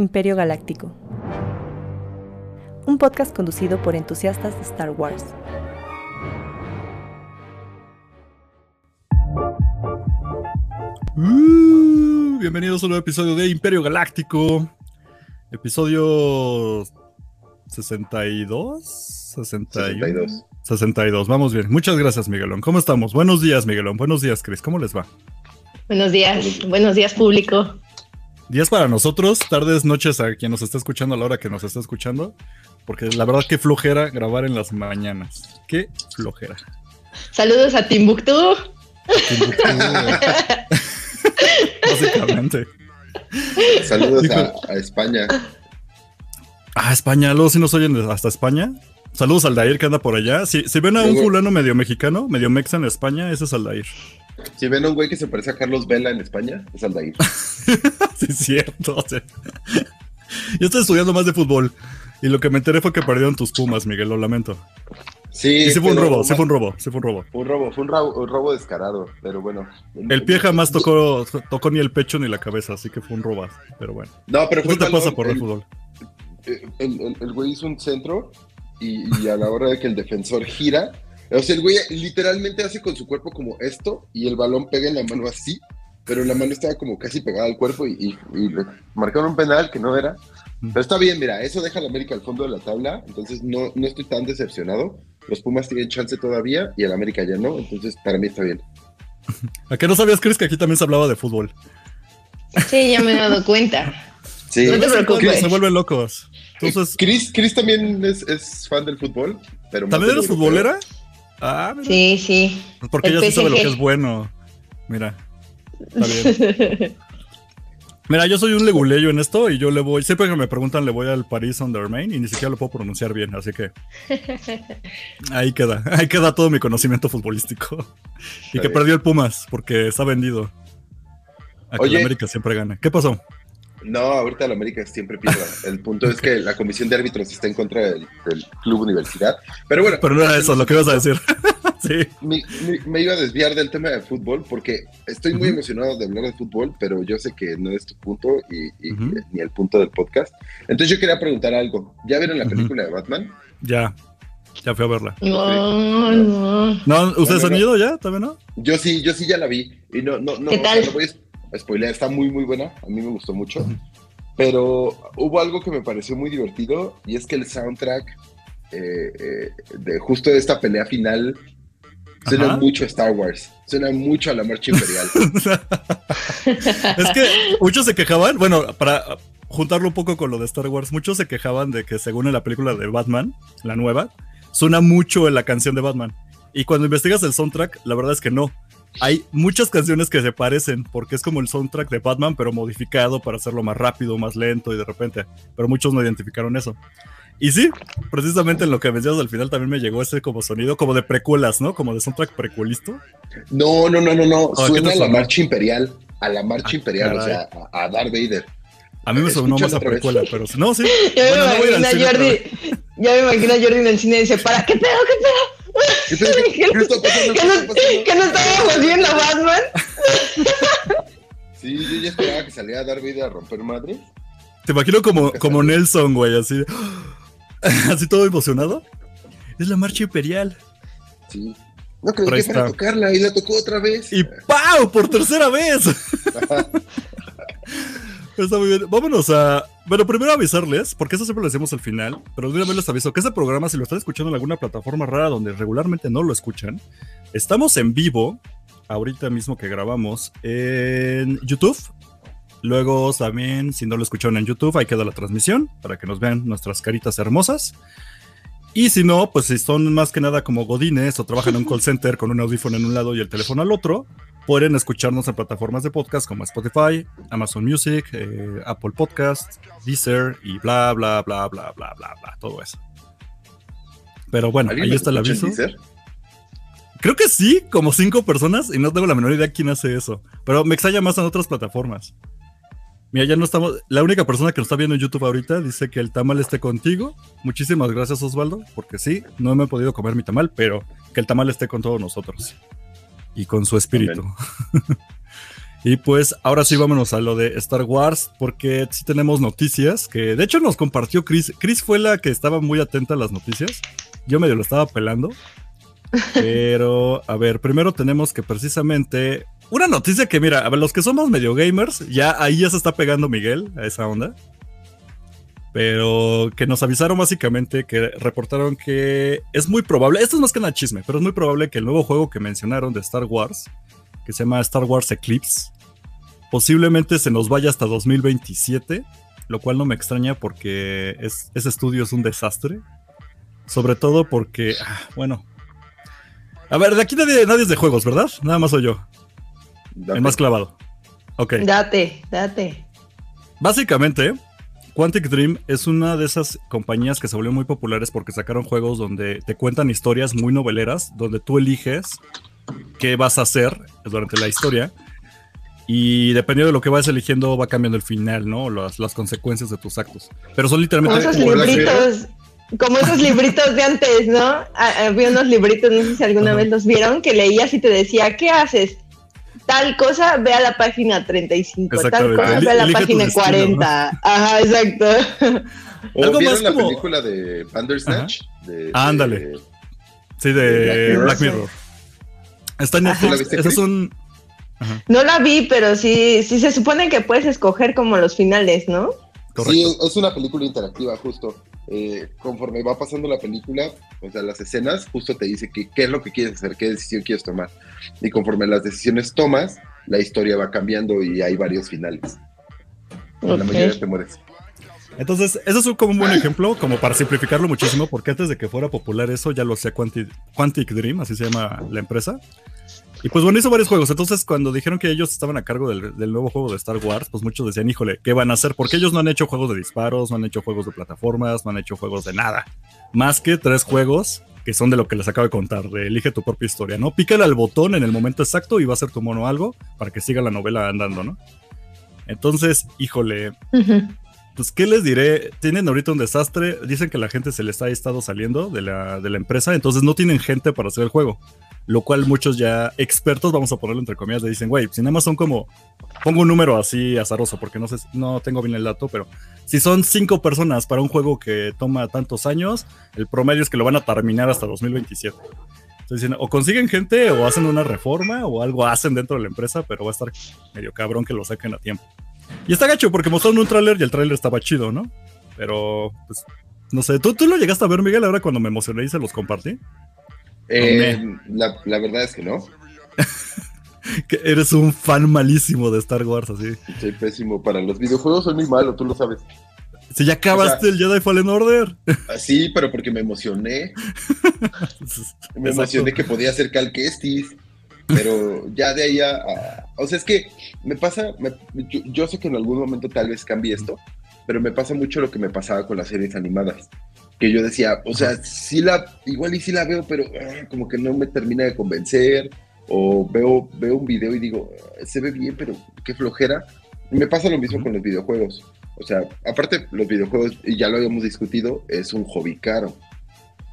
Imperio Galáctico. Un podcast conducido por entusiastas de Star Wars. Uh, bienvenidos a un nuevo episodio de Imperio Galáctico. Episodio 62, 61, 62. Vamos bien. Muchas gracias, Miguelón. ¿Cómo estamos? Buenos días, Miguelón. Buenos días, Chris. ¿Cómo les va? Buenos días. Buenos días, público. Días para nosotros, tardes, noches a quien nos está escuchando a la hora que nos está escuchando, porque la verdad que flojera grabar en las mañanas. Qué flojera. Saludos a Timbuktu. Timbuktu. Básicamente. Saludos a, a, España. Ah, España, luego si nos oyen hasta España. Saludos al Dair que anda por allá. Si, si ven a un fulano medio mexicano, medio mexa en España, ese es Aldair. Si ven a un güey que se parece a Carlos Vela en España, es Aldair. sí, es cierto. O sea, yo estoy estudiando más de fútbol. Y lo que me enteré fue que perdieron tus pumas, Miguel, lo lamento. Sí, y sí fue un robo, sí fue un robo, sí fue un robo. Un robo, fue un robo, un robo descarado, pero bueno. El pie jamás tocó, tocó ni el pecho ni la cabeza, así que fue un robo, pero bueno. No, pero fue ¿Qué te pasa por el, el fútbol? El, el, el, güey hizo un centro y, y, a la hora de que el defensor gira, o sea, el güey literalmente hace con su cuerpo como esto y el balón pega en la mano así, pero la mano estaba como casi pegada al cuerpo y, y, y le marcaron un penal que no era. Pero está bien, mira, eso deja a la América al fondo de la tabla, entonces no, no estoy tan decepcionado. Los Pumas tienen chance todavía y el América ya no, entonces para mí está bien. ¿A qué no sabías, Chris, que aquí también se hablaba de fútbol? Sí, ya me he dado cuenta. Sí, no te preocupes. Se vuelven locos. Entonces, Chris, Chris también es, es, fan del fútbol. Pero ¿También eres futbolera? Ah, mira. Sí, sí. Porque El ella sí sabe lo PSG. que es bueno. Mira. Está bien. Mira, yo soy un leguleyo en esto y yo le voy, siempre que me preguntan le voy al Paris Saint-Germain y ni siquiera lo puedo pronunciar bien, así que ahí queda, ahí queda todo mi conocimiento futbolístico. Y que perdió el Pumas porque está vendido. A que Oye. la América siempre gana. ¿Qué pasó? No, ahorita la América siempre pierda. El punto es que la comisión de árbitros está en contra del, del club universidad. Pero bueno, Pero no era eso lo que ibas a decir. sí. me, iba a desviar del tema de fútbol porque estoy muy emocionado de hablar de fútbol, pero yo sé que no es tu punto y, ni el punto del podcast. Entonces yo quería preguntar algo. ¿Ya vieron la película de Batman? Ya. Ya fui a verla. No, no. ¿No? ¿Ustedes No, no, han ido ya? ¿También no? Yo sí, yo sí ya la vi. Y no, no, no, ¿Qué o sea, spoilear, está muy, muy buena. A mí me gustó mucho. Pero hubo algo que me pareció muy divertido y es que el soundtrack eh, eh, de justo de esta pelea final suena Ajá. mucho a Star Wars, suena mucho a la marcha imperial. es que muchos se quejaban, bueno, para juntarlo un poco con lo de Star Wars, muchos se quejaban de que según en la película de Batman, la nueva, suena mucho en la canción de Batman. Y cuando investigas el soundtrack, la verdad es que no. Hay muchas canciones que se parecen, porque es como el soundtrack de Batman, pero modificado para hacerlo más rápido, más lento y de repente. Pero muchos no identificaron eso. Y sí, precisamente en lo que mencionas al final también me llegó ese como sonido, como de precuelas, ¿no? Como de soundtrack precuelisto. No, no, no, no, no, Ah, ¿qué suena a la marcha imperial, a la marcha Ah, imperial, o sea, a, a Darth Vader. A mí me sonó más a precuela, pero no, sí. Ya Bueno, no voy a ir me imagino a Jordi. Ya me imagino a Jordi en el cine y dice, ¿para qué pedo, qué pedo? ¿Qué? ¿Qué- qué está pasando? ¿Qué ¿Que está no, pasando? que no estábamos viendo a Batman? Sí, yo ya esperaba que saliera Darth Vader a romper madre. Te imagino como, como. Nelson, güey, así. Así todo emocionado. Es la marcha imperial. Sí. No ahí que para está. tocarla y la tocó otra vez. Y ¡pau! Por tercera vez. Está muy bien. Vámonos a. Bueno, primero avisarles, porque eso siempre lo decimos al final, pero de una vez les aviso que este programa, si lo están escuchando en alguna plataforma rara donde regularmente no lo escuchan, estamos en vivo, ahorita mismo que grabamos, en YouTube. Luego también, si no lo escucharon en YouTube, ahí queda la transmisión para que nos vean nuestras caritas hermosas. Y si no, pues si son más que nada como godines o trabajan en un call center con un audífono en un lado y el teléfono al otro, pueden escucharnos en plataformas de podcast como Spotify, Amazon Music, eh, Apple Podcast, Deezer y bla, bla, bla, bla, bla, bla, bla, todo eso. Pero bueno, ¿Alguien ahí está el aviso. Deezer? Creo que sí, como cinco personas y no tengo la menor idea quién hace eso. Pero me extraña más en otras plataformas. Mira, ya no estamos. La única persona que nos está viendo en YouTube ahorita dice que el tamal esté contigo. Muchísimas gracias, Osvaldo, porque sí, no me he podido comer mi tamal, pero que el tamal esté con todos nosotros y con su espíritu. Y pues ahora sí vámonos a lo de Star Wars, porque sí tenemos noticias que de hecho nos compartió Chris. Chris fue la que estaba muy atenta a las noticias. Yo medio lo estaba pelando. Pero, a ver, primero tenemos que precisamente una noticia que, mira, a los que somos medio gamers, ya ahí ya se está pegando Miguel a esa onda. Pero que nos avisaron básicamente que reportaron que es muy probable, esto es más que nada chisme, pero es muy probable que el nuevo juego que mencionaron de Star Wars, que se llama Star Wars Eclipse, posiblemente se nos vaya hasta 2027, lo cual no me extraña porque es, ese estudio es un desastre. Sobre todo porque, ah, bueno. A ver, de aquí nadie, nadie es de juegos, ¿verdad? Nada más soy yo. El más clavado. Ok. Date, date. Básicamente, Quantic Dream es una de esas compañías que se volvieron muy populares porque sacaron juegos donde te cuentan historias muy noveleras, donde tú eliges qué vas a hacer durante la historia. Y dependiendo de lo que vayas eligiendo, va cambiando el final, ¿no? Las, las consecuencias de tus actos. Pero son Como literalmente. esos como la libritos, como esos libritos de antes, ¿no? Ah, Había unos libritos, no sé si alguna Ajá. vez los vieron, que leías y te decía, ¿qué haces? Tal cosa, ve a la página 35, tal cosa, ve a la elige página destino, 40. Ajá, exacto. ¿O Algo vieron más la como- película de Bandersnatch? De- de- Ándale. Sí, de de Black Mirror. Está en. Netflix. ¿La viste, Esos Chris? son. Ajá, No la vi, pero sí, sí se supone que puedes escoger como los finales, ¿no? correcto. Sí, es una película interactiva, justo. Eh, conforme va pasando la película, o sea, las escenas, justo te dice que, qué es lo que quieres hacer, qué decisión quieres tomar. Y conforme las decisiones tomas, la historia va cambiando y hay varios finales. En La mayoría te mueres. Entonces, eso es un- como un buen ejemplo, como para simplificarlo muchísimo, porque antes de que fuera popular eso, ya lo hacía Quantic, Quantic Dream, así se llama la empresa. Y pues bueno, hizo varios juegos. Entonces, cuando dijeron que ellos estaban a cargo del, del nuevo juego de Star Wars, pues muchos decían, híjole, ¿qué van a hacer? Porque ellos no han hecho juegos de disparos, no han hecho juegos de plataformas, no han hecho juegos de nada. Más que tres juegos que son de lo que les acabo de contar, de elige tu propia historia, ¿no? Pícale al botón en el momento exacto y va a ser tu mono algo para que siga la novela andando, ¿no? Entonces, híjole, pues, ¿qué les diré? Tienen ahorita un desastre. Dicen que la gente se les ha estado saliendo de la, de la empresa, entonces no tienen gente para hacer el juego. Lo cual muchos ya expertos, vamos a ponerlo entre comillas, le dicen, güey, si nada más son como, pongo un número así azaroso, porque no sé, no tengo bien el dato, pero si son cinco personas para un juego que toma tantos años, el promedio es que lo van a terminar hasta 2027. Entonces dicen, o consiguen gente o hacen una reforma o algo hacen dentro de la empresa, pero va a estar medio cabrón que lo saquen a tiempo. Y está gacho porque mostraron un tráiler y el tráiler estaba chido, ¿no? Pero, pues, no sé, ¿tú, tú lo llegaste a ver, Miguel, ahora cuando me emocioné y se los compartí. Eh, la, la verdad es que no. Que eres un fan malísimo de Star Wars, así. Soy pésimo para los videojuegos, soy muy malo, tú lo sabes. Si ya acabaste el Jedi Fallen Order. Sí, pero porque me emocioné. Me emocioné que podía ser Cal Kestis. Pero ya de ahí a, a- O sea, es que me pasa. me- yo, yo sé que en algún momento tal vez cambie esto, pero me pasa mucho lo que me pasaba con las series animadas. Que yo decía, o sea, sí la. Igual y sí la veo, pero ah, como que no me termina de convencer. O veo, veo un video y digo, "Ah, se ve bien, pero qué flojera. Y me pasa lo mismo con los videojuegos. O sea, aparte, los videojuegos, y ya lo habíamos discutido, es un hobby caro.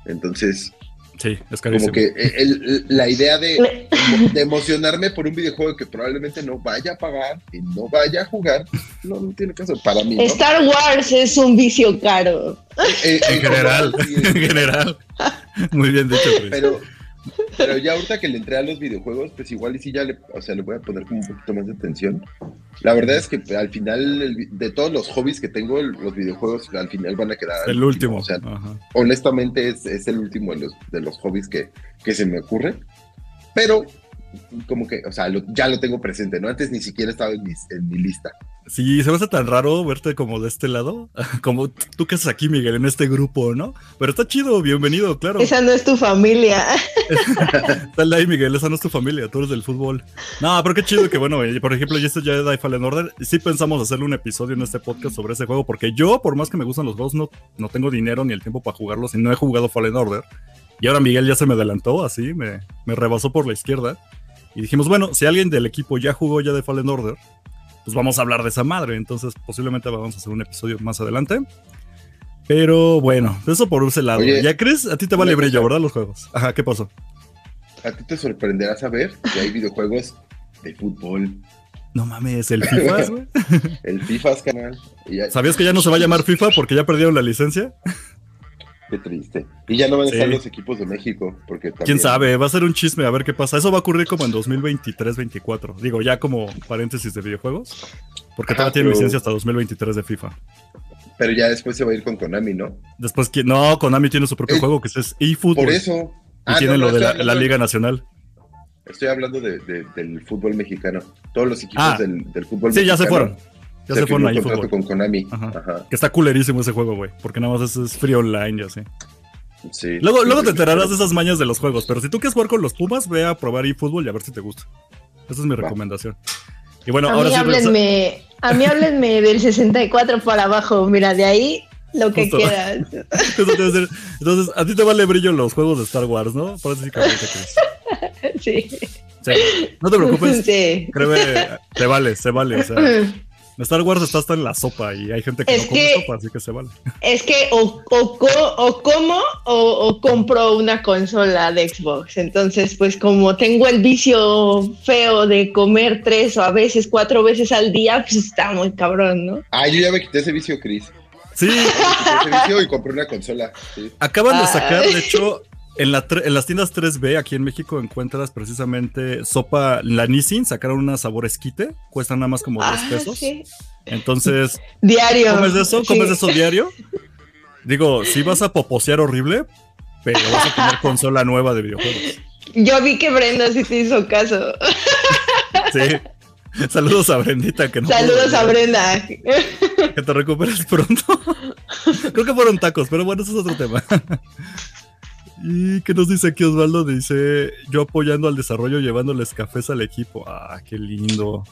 Entonces, Sí, es carísimo. como que eh, el- la idea de, emocionarme por un videojuego que probablemente no vaya a pagar y no vaya a jugar, no, no tiene caso para mí. ¿no? Star Wars es un vicio caro. Eh, En general, en general. Muy bien dicho, Chris. Pero, pero ya ahorita que le entré a los videojuegos, pues igual y sí ya le, o sea, le voy a poner como un poquito más de atención. La verdad es que al final, el de todos los hobbies que tengo, los videojuegos al final van a quedar. el último. O sea, Ajá. honestamente es, es el último de los, de los hobbies que, que se me ocurre. Pero, como que, o sea, lo- ya lo tengo presente, ¿no? Antes ni siquiera estaba en mi, en mi lista. Sí, se me hace tan raro verte como de este lado, como tú que estás aquí, Miguel, en este grupo, ¿no? Pero está chido, bienvenido, claro. Esa no es tu familia. Dale ahí, Miguel, esa no es tu familia, tú eres del fútbol. No, pero qué chido que, bueno, eh, por ejemplo, ya este Jedi Fallen Order, sí pensamos hacerle un episodio en este podcast sobre ese juego, porque yo, por más que me gustan los juegos, no, no tengo dinero ni el tiempo para jugarlos y no he jugado Fallen Order. Y ahora Miguel ya se me adelantó, así, me, me rebasó por la izquierda. Y dijimos, bueno, si alguien del equipo ya jugó ya de Fallen Order, pues vamos a hablar de esa madre. Entonces, posiblemente vamos a hacer un episodio más adelante. Pero bueno, eso por ese lado. Oye, ya crees, a ti te vale brillo, cosa. ¿verdad? Los juegos. Ajá, ¿qué pasó? A ti te sorprenderá saber que hay videojuegos de fútbol. No mames, el FIFA, güey. El FIFAs, canal. ¿Sabías que ya no se va a llamar FIFA porque ya perdieron la licencia? Qué triste. Y ya no van a estar Sí. los equipos de México. Porque ¿Quién también- sabe? Va a ser un chisme a ver qué pasa. Eso va a ocurrir como en 2023-24. Digo, ya como paréntesis de videojuegos. Porque Ajá, todavía tienen pero- licencia hasta 2023 de FIFA. Pero ya después se va a ir con Konami, ¿no? Después, ¿quién? no, Konami tiene su propio Eh, juego que es eFootball. Por eso. Y Ah, tienen no, lo de la, Liga Nacional. Estoy hablando de, de- del fútbol mexicano. Todos los equipos Ah. del, del fútbol Sí, ya se mexicano fueron. Ya se, firmó fueron ahí contrato fútbol. con Konami. Ajá. Ajá. Que está culerísimo ese juego, güey. Porque nada más es, es free online y así. Sí. Luego, luego te Sí, enterarás de esas mañas de los juegos. Pero si tú quieres jugar con los Pumas, ve a probar eFootball y a ver si te gusta. Esa es mi Va. recomendación. Y bueno, a ahora mí sí. regresa- háblenme, a mí háblenme del 64 para abajo, mira, de ahí lo que Justo. quieras. Eso te iba a decir. Entonces, a ti te vale brillo los juegos de Star Wars, ¿no? Chris. Sí. Sí. No te preocupes. Sí. Créeme, te vale, se vale. O sea, Star Wars está hasta en la sopa y hay gente que Es no come que- sopa, así que se vale. Es que o, o, co- o como o, o compro una consola de Xbox. Entonces, pues como tengo el vicio feo de comer tres o a veces cuatro veces al día, pues está muy cabrón, ¿no? Ah, yo ya me quité ese vicio, Chris. Sí, Me quité ese vicio y compré una consola. Sí. acaban de Ah. sacar, de hecho, en, la tre- en las tiendas 3B aquí en México encuentras precisamente sopa, la Nissin, sacaron una sabor esquite, cuestan nada más como 10 Ah, pesos. sí. Entonces, Diario. ¿comes de eso? Sí. ¿Comes de eso diario? Digo, sí vas a poposear horrible, pero vas a tener consola nueva de videojuegos. Yo vi que Brenda sí te hizo caso. Sí. Saludos a Brendita que no Saludos a. Brenda. Que te recuperes pronto. Creo que fueron tacos, pero bueno, eso es otro tema. ¿Y qué nos dice aquí Osvaldo? Dice, yo apoyando al desarrollo, llevándoles cafés al equipo. Ah, qué lindo.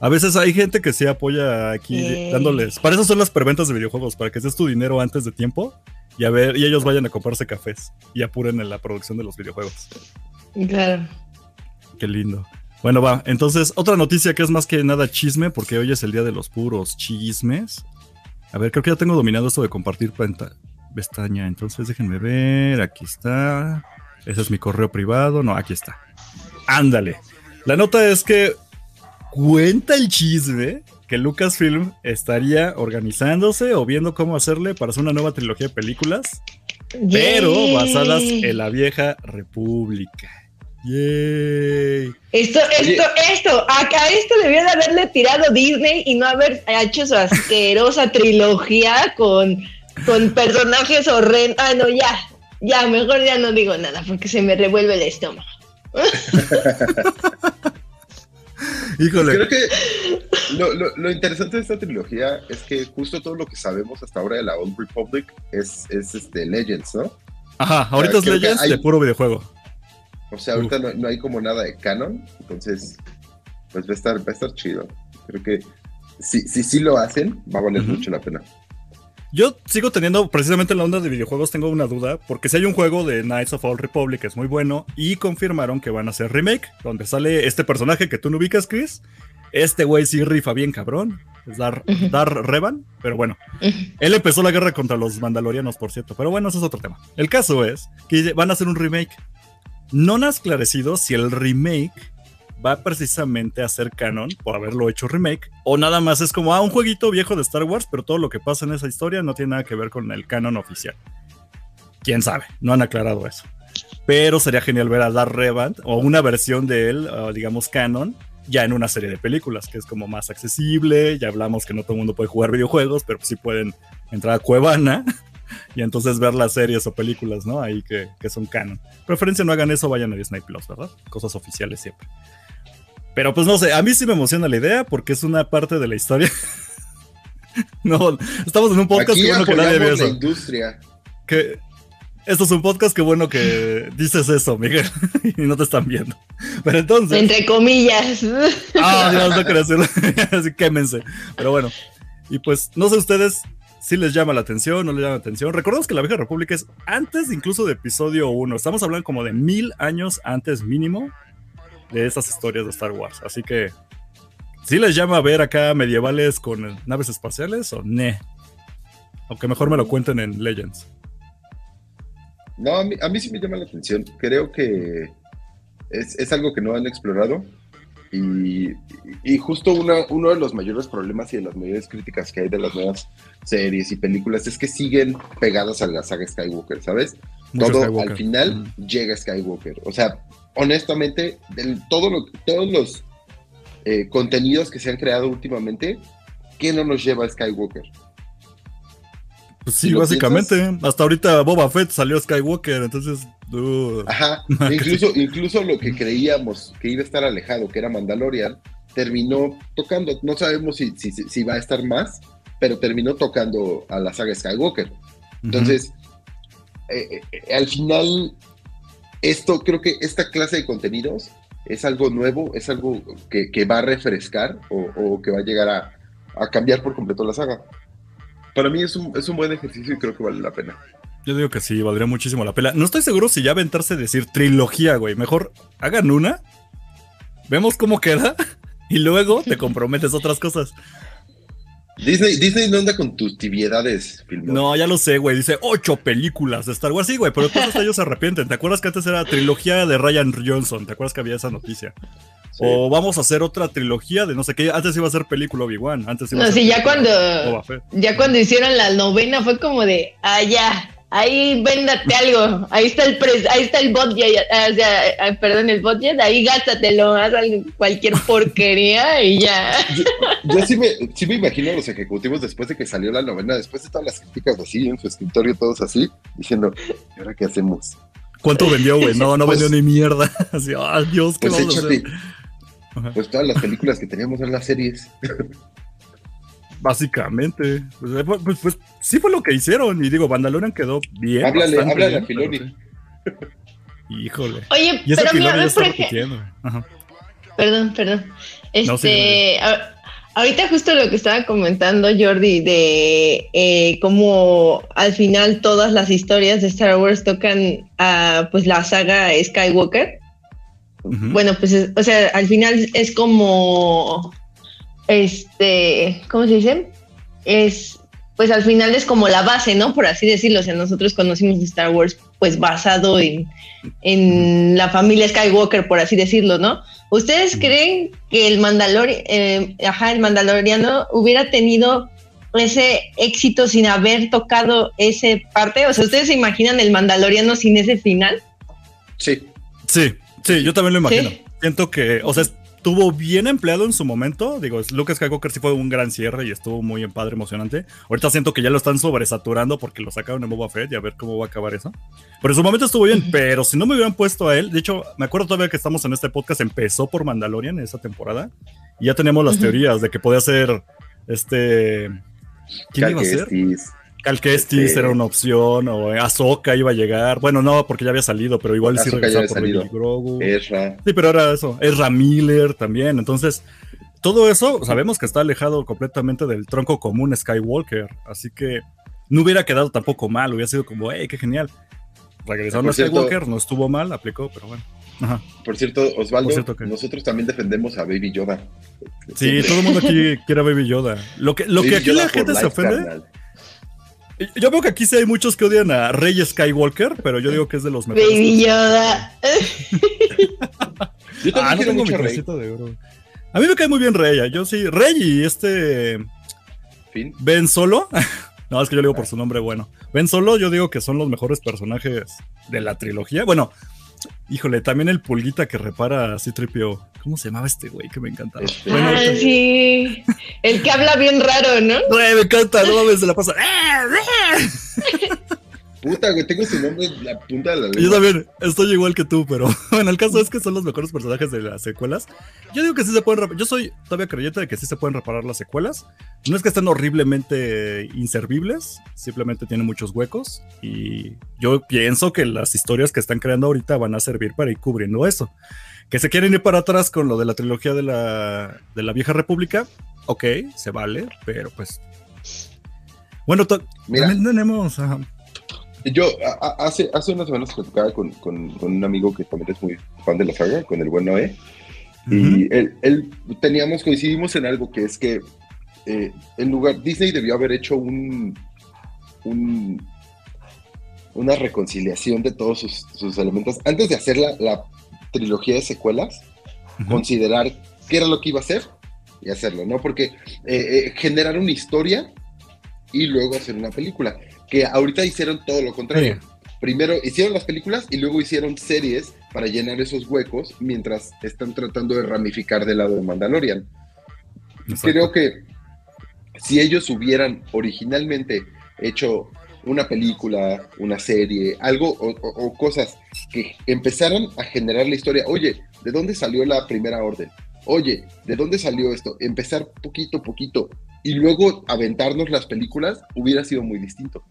A veces hay gente que sí apoya aquí dándoles. Para eso son las preventas de videojuegos, para que des tu dinero antes de tiempo y a ver, y ellos vayan a comprarse cafés y apuren en la producción de los videojuegos. Claro. Qué lindo. Bueno, va. Entonces, otra noticia que es más que nada chisme, porque hoy es el día de los puros chismes. A ver, creo que ya tengo dominado esto de compartir panta- pestaña. Entonces, déjenme ver. Aquí está. Ese es mi correo privado. No, aquí está. Ándale. La nota es que cuenta el chisme que Lucasfilm estaría organizándose o viendo cómo hacerle para hacer una nueva trilogía de películas pero basadas en la vieja república. Yay. Esto, esto, esto, a, a esto debió de haberle tirado Disney y no haber hecho su asquerosa trilogía con, con personajes horrendos. Ah, no, ya, ya, mejor ya no digo nada porque se me revuelve el estómago. Híjole. Creo que lo, lo- lo interesante de esta trilogía es que justo todo lo que sabemos hasta ahora de la Old Republic es, es este Legends, ¿no? Ajá, ahorita es Legends hay- de puro videojuego. O sea, ahorita no, no hay como nada de canon, entonces pues va a estar, va a estar chido. Creo que si sí si, sí lo hacen, va a valer mucho la pena. Yo sigo teniendo, precisamente en la onda de videojuegos, tengo una duda, porque si hay un juego de Knights of Old Republic que es muy bueno, y confirmaron que van a hacer remake, donde sale este personaje que tú no ubicas, Chris. Este güey sí rifa bien cabrón, es Dar. Dar Revan, pero bueno, él empezó la guerra contra los mandalorianos, por cierto, pero bueno, eso es otro tema. El caso es que van a hacer un remake. No han esclarecido si el remake va precisamente a ser canon por haberlo hecho remake o nada más es como ah, un jueguito viejo de Star Wars, pero todo lo que pasa en esa historia no tiene nada que ver con el canon oficial. Quién sabe, no han aclarado eso. Pero sería genial ver a Dar Revan o una versión de él, digamos canon, ya en una serie de películas que es como más accesible. Ya hablamos que no todo el mundo puede jugar videojuegos, pero sí pueden entrar a Cuevana y entonces ver las series o películas, ¿no? Ahí que, que son canon. Preferencia no hagan eso, vayan a Disney Plus, ¿verdad? Cosas oficiales siempre. Pero pues no sé, a mí sí me emociona la idea porque es una parte de la historia. no, estamos en un podcast Aquí que bueno que nadie ve la eso. industria. Que esto es un podcast que bueno que dices eso, Miguel, y no te están viendo. Pero entonces. Entre comillas. Ah, Dios, no quiero decirlo. Así quémense. Pero bueno. Y pues, no sé ustedes si les llama la atención, no les llama la atención. Recordemos que la Vieja República es antes incluso de episodio 1. Estamos hablando como de mil años antes mínimo de estas historias de Star Wars. Así que, si les llama a ver acá medievales con naves espaciales o ne. Aunque mejor me lo cuenten en Legends. No, a mí, a mí sí me llama la atención. Creo que es, es algo que no han explorado. Y, y justo una- uno de los mayores problemas y de las mayores críticas que hay de las nuevas series y películas es que siguen pegadas a la saga Skywalker, ¿sabes? Mucho Todo Skywalker. al final llega Skywalker. O sea, honestamente, todo lo, todos los eh, contenidos que se han creado últimamente, ¿qué no nos lleva a Skywalker? Pues sí, básicamente. Hasta ahorita Boba Fett salió Skywalker, entonces. uh, Ajá, incluso, incluso lo que creíamos que iba a estar alejado, que era Mandalorian, terminó tocando. No sabemos si, si, si va a estar más, pero terminó tocando a la saga Skywalker. Entonces, eh, eh, al final, esto, creo que esta clase de contenidos es algo nuevo, es algo que, que va a refrescar o, o que va a llegar a, a cambiar por completo la saga. Para mí es un, es un buen ejercicio y creo que vale la pena. Yo digo que sí, valdría muchísimo la pena. No estoy seguro si ya aventarse a decir trilogía, güey. Mejor hagan una, vemos cómo queda y luego te comprometes a otras cosas. Disney, Disney no anda con tus tibiedades. No, ya lo sé, güey. Dice ocho películas de Star Wars. Sí, güey, pero después hasta ellos se arrepienten. ¿Te acuerdas que antes era trilogía de Ryan Johnson? ¿Te acuerdas que había esa noticia? Sí. O vamos a hacer otra trilogía de no sé qué. Antes iba a ser película Obi-Wan. Antes iba a No, ser sí, ya cuando, ya cuando hicieron la novena fue como de, ah, ya, ahí véndate algo, ahí está el pres, ahí está el budget, ah, o sea, ah, perdón, el budget, ahí gástatelo, haz cualquier porquería y ya. Yo sí me, sí me imagino a los ejecutivos después de que salió la novena, después de todas las críticas así en su escritorio, todos así, diciendo, ¿y ahora qué hacemos? ¿Cuánto vendió, güey? No, no Pues- vendió ni mierda. Así, ah, Dios, ¿qué Pues vamos a hacer? Pues todas las películas que teníamos en las series. Básicamente. Pues, eh, pues, pues, sí fue lo que hicieron. Y digo, Mandalorian quedó bien. Háblale, háblale a Filoni. pero sí. Híjole. Oye, Y pero mira, ya está por ejemplo, repitiendo. Ajá. Perdón, perdón. Este, No, sí, a- ahorita justo lo que estaba comentando Jordi de eh, cómo al final todas las historias de Star Wars tocan a pues la saga Skywalker. Bueno, pues, es- o sea, al final es como, este, ¿cómo se dice? Es, pues al final es como la base, ¿no? Por así decirlo. O sea, nosotros conocimos Star Wars, pues basado en, en la familia Skywalker, por así decirlo, ¿no? ¿Ustedes creen que el Mandalorian, ajá, el Mandaloriano hubiera tenido ese éxito sin haber tocado ese parte? O sea, ¿ustedes se imaginan el Mandaloriano sin ese final? Sí, Sí, sí, yo también lo imagino. Sí. Siento que, o sea, estuvo bien empleado en su momento. Digo, Luke Skywalker sí fue un gran cierre y estuvo muy en padre, emocionante. Ahorita siento que ya lo están sobresaturando porque lo sacaron en Boba Fett y a ver cómo va a acabar eso. Pero en su momento estuvo bien, pero si no me hubieran puesto a él, de hecho, me acuerdo todavía que estamos en este podcast, empezó por Mandalorian en esa temporada y ya teníamos las teorías de que podía ser este. ¿Quién iba a ser? Cal Kestis Este- era una opción, o Ahsoka iba a llegar. Bueno, no, porque ya había salido, pero igual sí Ahsoka regresaba por. Baby Grogu. Ezra. Sí, pero era eso. Ezra Miller también. Entonces, todo eso sabemos que está alejado completamente del tronco común Skywalker. Así que no hubiera quedado tampoco mal. Hubiera sido como, hey, qué genial. Regresaron a cierto- Skywalker, no estuvo mal, aplicó, pero bueno. Ajá. Por cierto, Osvaldo, Por cierto que- nosotros también defendemos a Baby Yoda. Sí, todo el mundo aquí quiere a Baby Yoda. Lo que, lo que aquí Yoda la gente se ofende. carnal. Yo veo que aquí sí hay muchos que odian a Rey Skywalker, pero yo digo que es de los mejores. Baby Yoda. Yo también Ah, no tengo mi mucho a Rey. de oro. A mí me cae muy bien Rey. Yo sí. Rey y este Fin. Ben Solo. No, es que yo le digo por su nombre bueno. Ben Solo, yo digo que son los mejores personajes de la trilogía. Bueno, híjole, también el pulguita que repara Citripio. ¿Cómo se llamaba este güey que me encantaba? Este- Bueno, ah, sí. El que habla bien raro, ¿no? Güey, me encanta, no mames, se la pasa. Puta, güey, tengo su nombre en la punta de la Yo lengua. también estoy igual que tú, pero bueno, el caso es que son los mejores personajes de las secuelas. Yo digo que sí se pueden rep- Yo soy todavía creyente de que sí se pueden reparar las secuelas. No es que estén horriblemente inservibles, simplemente tienen muchos huecos. Y yo pienso que las historias que están creando ahorita van a servir para ir cubriendo eso. Que se quieren ir para atrás con lo de la trilogía de la, de la vieja república, ok, se vale, pero pues. Bueno, Mira. también tenemos. ajá. Yo a- hace, hace unas semanas platicaba con, con, con un amigo que también es muy fan de la saga, con el buen Noé, y él, él- teníamos, coincidimos en algo que es que eh, en lugar, Disney debió haber hecho un, un- una reconciliación de todos sus, sus elementos. Antes de hacer la, la trilogía de secuelas, considerar qué era lo que iba a hacer y hacerlo, ¿no? Porque eh, eh, generar una historia y luego hacer una película, que ahorita hicieron todo lo contrario. Primero hicieron las películas y luego hicieron series para llenar esos huecos mientras están tratando de ramificar del lado de Mandalorian. Creo que si ellos hubieran originalmente hecho una película, una serie, algo o, cosas que empezaran a generar la historia. Oye, ¿de dónde salió la primera orden? Oye, ¿de dónde salió esto? Empezar poquito a poquito y luego aventarnos las películas hubiera sido muy distinto.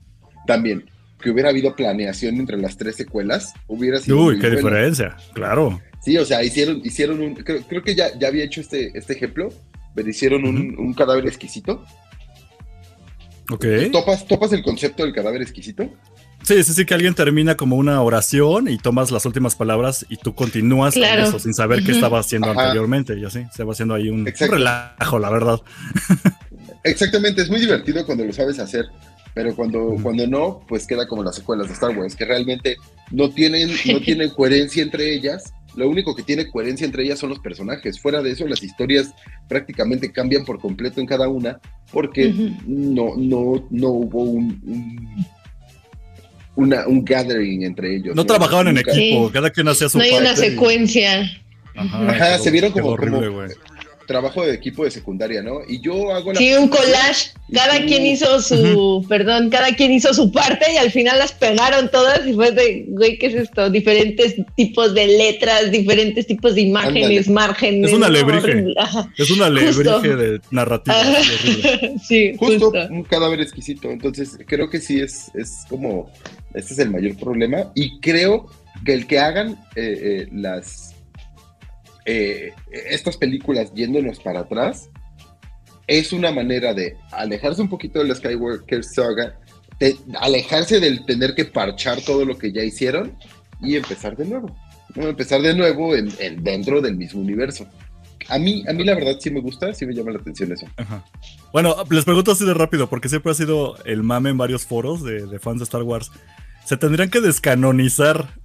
También, que hubiera habido planeación entre las tres secuelas, hubiera sido. Uy, qué diferencia, claro. Sí, o sea, hicieron, hicieron un. Creo, que ya, ya había hecho este, este ejemplo, pero hicieron un, un cadáver exquisito Ok. ¿Topas, ¿Topas el concepto del cadáver exquisito? Sí, sí, sí, que alguien termina como una oración y tomas las últimas palabras y tú continúas con eso sin saber qué estaba haciendo anteriormente y así, se va haciendo ahí un, relajo, la verdad. Exactamente, es muy divertido cuando lo sabes hacer, pero cuando, cuando no, pues queda como las secuelas de Star Wars, que realmente no tienen, no tienen coherencia entre ellas lo único que tiene coherencia entre ellas son los personajes. Fuera de eso, las historias prácticamente cambian por completo en cada una porque no, no, no hubo un, una, un gathering entre ellos. No, trabajaban en equipo, cada quien hacía su No hay una secuencia. Ajá, se vieron como, horrible, como trabajo de equipo de secundaria, ¿no? Y yo hago la Sí, un collage. Cada quien hizo su, perdón, cada quien hizo su parte y al final las pegaron todas y fue de, güey, ¿qué es esto? Diferentes tipos de letras, diferentes tipos de imágenes, márgenes. Es una alebrije. Es una alebrije de narrativa. sí, justo, un cadáver exquisito. Entonces, creo que sí es, es como, este es el mayor problema y creo que el que hagan eh, eh, las eh, estas películas yéndonos para atrás es una manera de alejarse un poquito de la Skywalker saga, de alejarse del tener que parchar todo lo que ya hicieron y empezar de nuevo. Empezar de nuevo en, dentro del mismo universo. A mí, a mí la verdad sí me gusta, sí me llama la atención eso. Bueno, les pregunto así de rápido, porque siempre ha sido el mame en varios foros de, de fans de Star Wars. ¿Se tendrían que descanonizar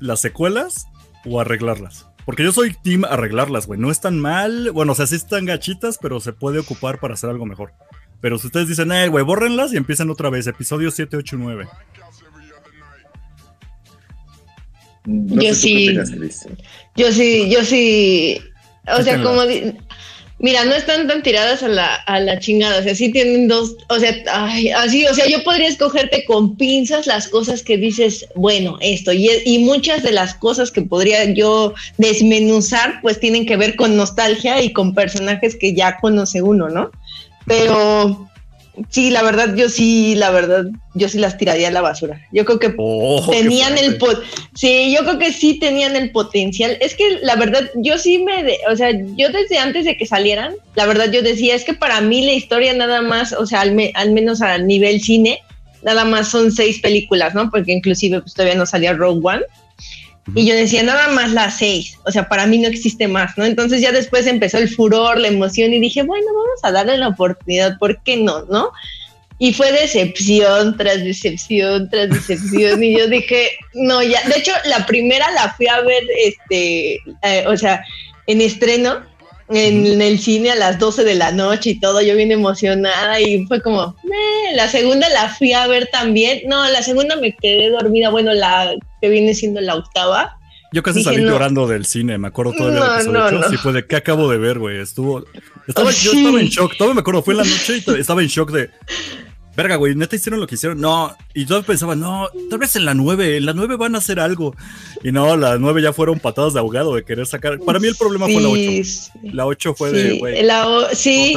las secuelas o arreglarlas? Porque yo soy team arreglarlas, güey. No están mal. Bueno, o sea, sí están gachitas, pero se puede ocupar para hacer algo mejor. Pero si ustedes dicen, eh, güey, bórrenlas y empiezan otra vez. Episodio 7, 8, 9. yo sí. yo sí, yo sí. O sea, como. Mira, no están tan tiradas a la, a la chingada, o sea, sí tienen dos, o sea, así, o sea, yo podría escogerte con pinzas las cosas que dices, bueno, esto, y, y muchas de las cosas que podría yo desmenuzar, pues tienen que ver con nostalgia y con personajes que ya conoce uno, ¿no? Pero Sí, la verdad, yo sí, la verdad, yo sí las tiraría a la basura. Yo creo que oh, tenían el pot sí, yo creo que sí tenían el potencial. Es que la verdad, yo sí me, o sea, yo desde antes de que salieran, la verdad yo decía, es que para mí la historia nada más, o sea, al, al menos a nivel cine, nada más son seis películas, ¿no? Porque inclusive pues, todavía no salía Rogue One. Y yo decía, nada más las seis, o sea, para mí no existe más, ¿no? Entonces ya después empezó el furor, la emoción y dije, bueno, vamos a darle la oportunidad, ¿por qué no, no? Y fue decepción tras decepción tras decepción y yo dije, no, ya, de hecho la primera la fui a ver, este, eh, o sea, en estreno, en, el cine a las 12 de la noche y todo, yo bien emocionada y fue como, la segunda la fui a ver también, no, la segunda me quedé dormida, bueno, la que viene siendo la octava. Yo casi salí llorando del cine, me acuerdo todavía no, episodio. no, sí fue de qué acabo de ver, güey, estuvo, estaba, yo estaba en shock, todavía me acuerdo, fue en la noche y estaba en shock de, verga, güey, neta hicieron lo que hicieron. No, y yo pensaba, no, tal vez en la 9, en la 9 van a hacer algo. Y no, la 9 ya fueron patadas de ahogado de querer sacar. Para mí el problema fue la 8. La 8 fue de, güey. Sí,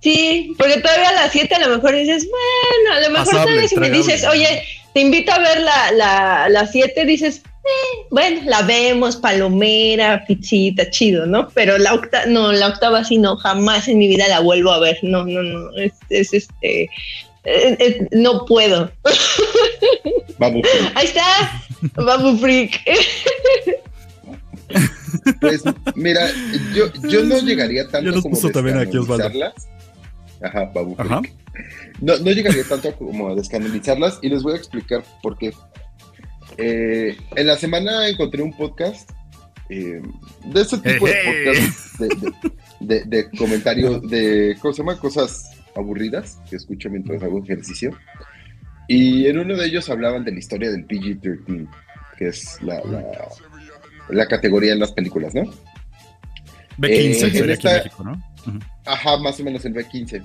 sí, porque todavía la 7 a lo mejor dices, bueno, a lo mejor Pasable, si me dices, oye, te invito a ver la, la, la 7, dices, eh, bueno, la vemos, palomera, pichita, chido, ¿no? Pero la octava, no, la octava sí no, jamás en mi vida la vuelvo a ver, no, no, no, es, es este, eh, eh, no puedo. Babu Ahí está, Babu Freak. Pues mira, yo, yo no llegaría tanto como a también Ajá, Babu Freak. No, no llegaría tanto como a descanonizarlas y les voy a explicar por qué. Eh, en la semana encontré un podcast de ese tipo de podcast de, de comentarios de, ¿cómo se llama? Cosas aburridas que escucho mientras hago ejercicio. Y en uno de ellos hablaban de la historia del PG-13, que es la, la, la categoría en las películas, ¿no? B15 Eh, en aquí esta- en México, ¿no? Ujú. Ajá, más o menos el B15.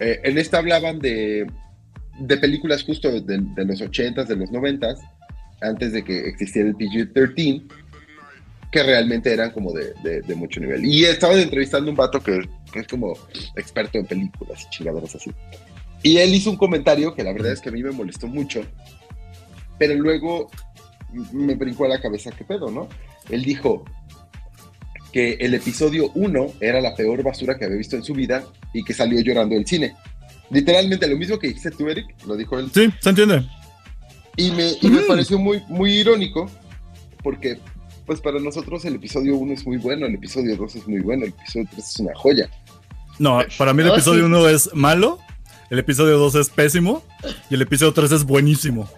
Eh, en esta hablaban de, de películas justo de, de los 80s, de los 90s, antes de que existiera el PG-13, que realmente eran como de, de- de mucho nivel. Y estaban entrevistando a un vato que, que es como experto en películas y chingaderas así. Y él hizo un comentario que la verdad es que a mí me molestó mucho, pero luego me brincó a la cabeza qué pedo, ¿no? Él dijo que el episodio 1 era la peor basura que había visto en su vida y que salió llorando del cine. Literalmente lo mismo que dijiste tú, Eric, lo dijo él. Sí, se entiende. Y me, y me Mm. pareció muy, muy irónico porque pues para nosotros el episodio 1 es muy bueno, el episodio 2 es muy bueno, el episodio 3 es una joya. No, para mí el Oh, episodio sí. 1 es malo, el episodio 2 es pésimo y el episodio 3 es buenísimo.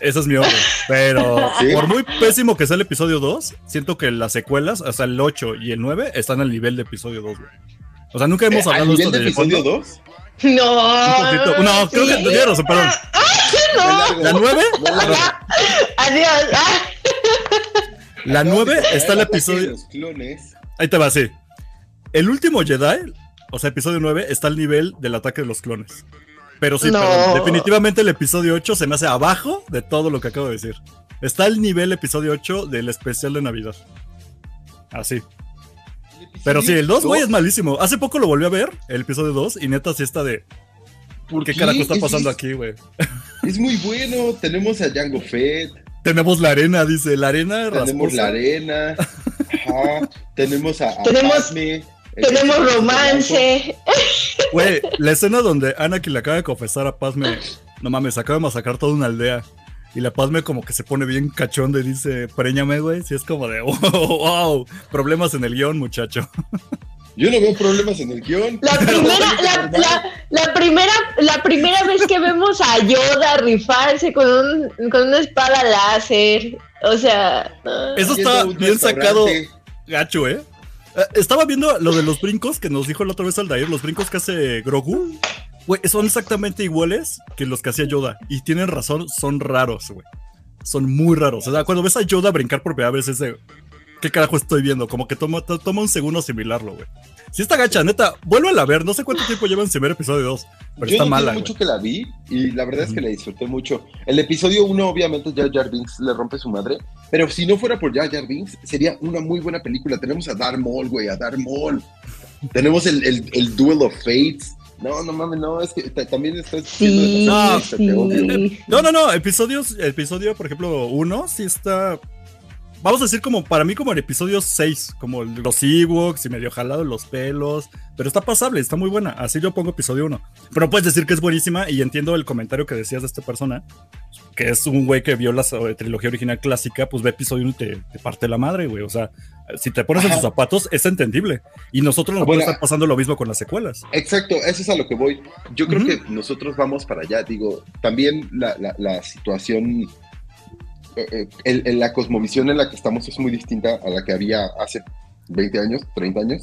Ese es mi orden. Pero ¿Sí? por muy pésimo que sea el episodio 2, siento que las secuelas, hasta el 8 y el 9, están al nivel de episodio 2, güey. O sea, nunca hemos Eh, ¿Al hablado nivel esto de episodio fondo. 2? No. Un poquito. No, creo que sí. tienes razón, perdón. No. La 9, Adiós. Ah. la 9 está el episodio. Ahí te va, sí. El último Jedi, o sea, episodio 9, está al nivel del ataque de los clones. Pero sí, No. perdón, definitivamente el episodio 8 se me hace abajo de todo lo que acabo de decir. Está al nivel episodio 8 del especial de Navidad. Así. Pero sí, el 2, güey, es malísimo. Hace poco lo volví a ver, el episodio 2, y neta sí está de. ¿por ¿Qué carajo está Es- pasando es- aquí, güey? Es muy bueno, tenemos a Django Fett, Tenemos la arena, dice. La arena tenemos rasposa. la arena, ajá, tenemos a, a Tenemos- Padme, Tenemos romance. Güey, la escena donde Anakin le acaba de confesar a Pazme, no mames, acaba de masacrar toda una aldea. Y la Pazme como que se pone bien cachonda y dice, preñame, güey. Sí, es como de, wow, problemas en el guion, muchacho. Yo no veo problemas en el guion. La primera, la, la, la primera, la primera vez que vemos a Yoda rifarse con, un, con una espada láser. O sea. no. Eso Yendo está bien sacado, gacho, ¿eh? Eh, Estaba viendo lo de los brincos que nos dijo la otra vez Aldair, los brincos que hace Grogu. Güey, son exactamente iguales que los que hacía Yoda. Y tienen razón, son raros, güey. Son muy raros. O sea, cuando ves a Yoda brincar por primera vez, es. ¿Qué carajo estoy viendo? Como que toma, to- toma un segundo asimilarlo, güey. Si está gacha, neta, vuelve a ver. No sé cuánto tiempo lleva en primer episodio 2, pero Yo está no mala, güey. mucho que la vi y la verdad es que la disfruté mucho. El episodio 1, obviamente, Jar Jar Binks le rompe su madre, pero si no fuera por Jar Jar Binks, sería una muy buena película. Tenemos a Darth Maul, güey, a Darth Maul. Tenemos el, el, el Duel of Fates. No, no mames, no, es que ta- también estás Sí, No, sí. te odio. No, no, no, episodios, episodio, por ejemplo, 1 sí está. Vamos a decir como para mí como el episodio 6, como los Ewoks y medio jalado los pelos, pero está pasable, está muy buena, así yo pongo episodio 1. Pero puedes decir que es buenísima y entiendo el comentario que decías de esta persona, que es un güey que vio la eh, trilogía original clásica, pues ve episodio 1 y te, te parte la madre, güey, o sea, si te pones en sus zapatos es entendible y nosotros nos Bueno, puede estar pasando lo mismo con las secuelas. Exacto, eso es a lo que voy. Yo creo Ujú. que nosotros vamos para allá. Digo, también la, la- la situación, eh, eh, el- el- la cosmovisión en la que estamos es muy distinta a la que había hace 20 años, 30 años.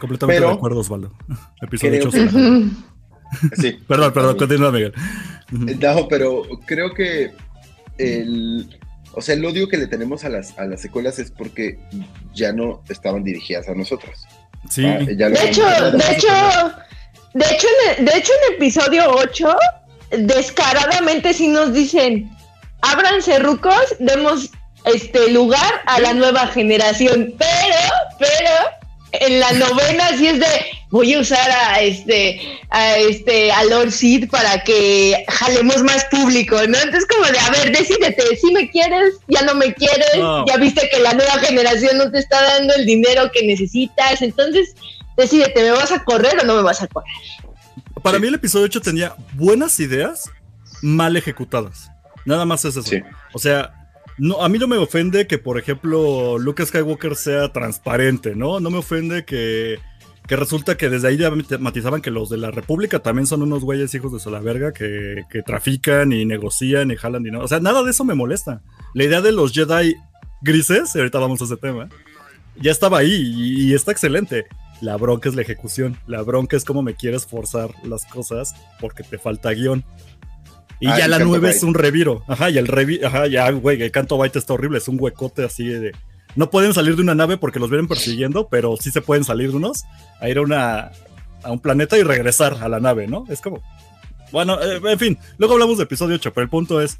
Completamente Pero- de acuerdo, Osvaldo. Episodio Creo 8 que- se la- Ujú. Sí. Perdón, perdón, continúa, Miguel. Ujú. No, pero creo que el, o sea, el odio que le tenemos a las, a las secuelas es porque ya no estaban dirigidas a nosotros. Sí, Ah, ya De hecho, de hecho, de hecho, en el, de hecho en el episodio 8, descaradamente sí nos dicen, ábranse rucos, demos este lugar a la nueva generación. Pero, pero, en la novena sí es de voy a usar a este, a este, a Lord Sid para que jalemos más público, ¿no? Entonces como de, a ver, decídete, si me quieres, ya no me quieres, No. ya viste que la nueva generación no te está dando el dinero que necesitas, entonces decídete, ¿me vas a correr o no me vas a correr? Para Sí. mí el episodio 8 tenía buenas ideas mal ejecutadas. Nada más es eso. Sí. O sea, no, a mí no me ofende que, por ejemplo, Luke Skywalker sea transparente, ¿no? No me ofende que, que resulta que desde ahí ya mat- matizaban que los de la República también son unos güeyes hijos de sola verga que, que trafican y negocian y jalan dinero. O sea, nada de eso me molesta. La idea de los Jedi grises, y ahorita vamos a ese tema, ya estaba ahí y, y está excelente. La bronca es la ejecución. La bronca es cómo me quieres forzar las cosas porque te falta guion. Y Ah, ya la canto 9 bite. es un reviro. Ajá, y el reviro, ajá, ya, güey, el canto bite está horrible. Es un huecote así de. No pueden salir de una nave porque los vienen persiguiendo, pero sí se pueden salir de unos a ir a, una, a un planeta y regresar a la nave, ¿no? Es como. Bueno, eh, en fin, luego hablamos de episodio 8, pero el punto es.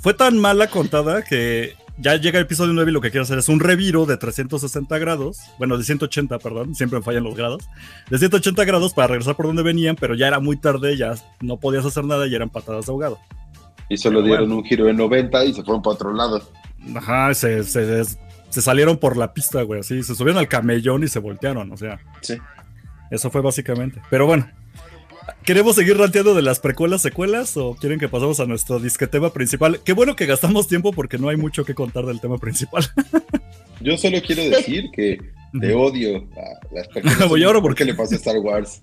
Fue tan mala contada que ya llega el episodio 9 y lo que quiero hacer es un reviro de 360 grados, bueno, de 180, perdón, siempre me fallan los grados, de 180 grados para regresar por donde venían, pero ya era muy tarde, ya no podías hacer nada y eran patadas de ahogado. Y solo Pero dieron bueno. un giro de 90 y se fueron para otro lado. Ajá, se, se, se salieron por la pista, güey, así, se subieron al camellón y se voltearon, o sea, Sí. eso fue básicamente. Pero bueno, ¿queremos seguir ranteando de las precuelas, secuelas o quieren que pasemos a nuestro disque tema principal? Qué bueno que gastamos tiempo porque no hay mucho que contar del tema principal. Yo solo quiero decir que te odio a las personas. Voy ahora ¿Por porque- qué le pasó a Star Wars?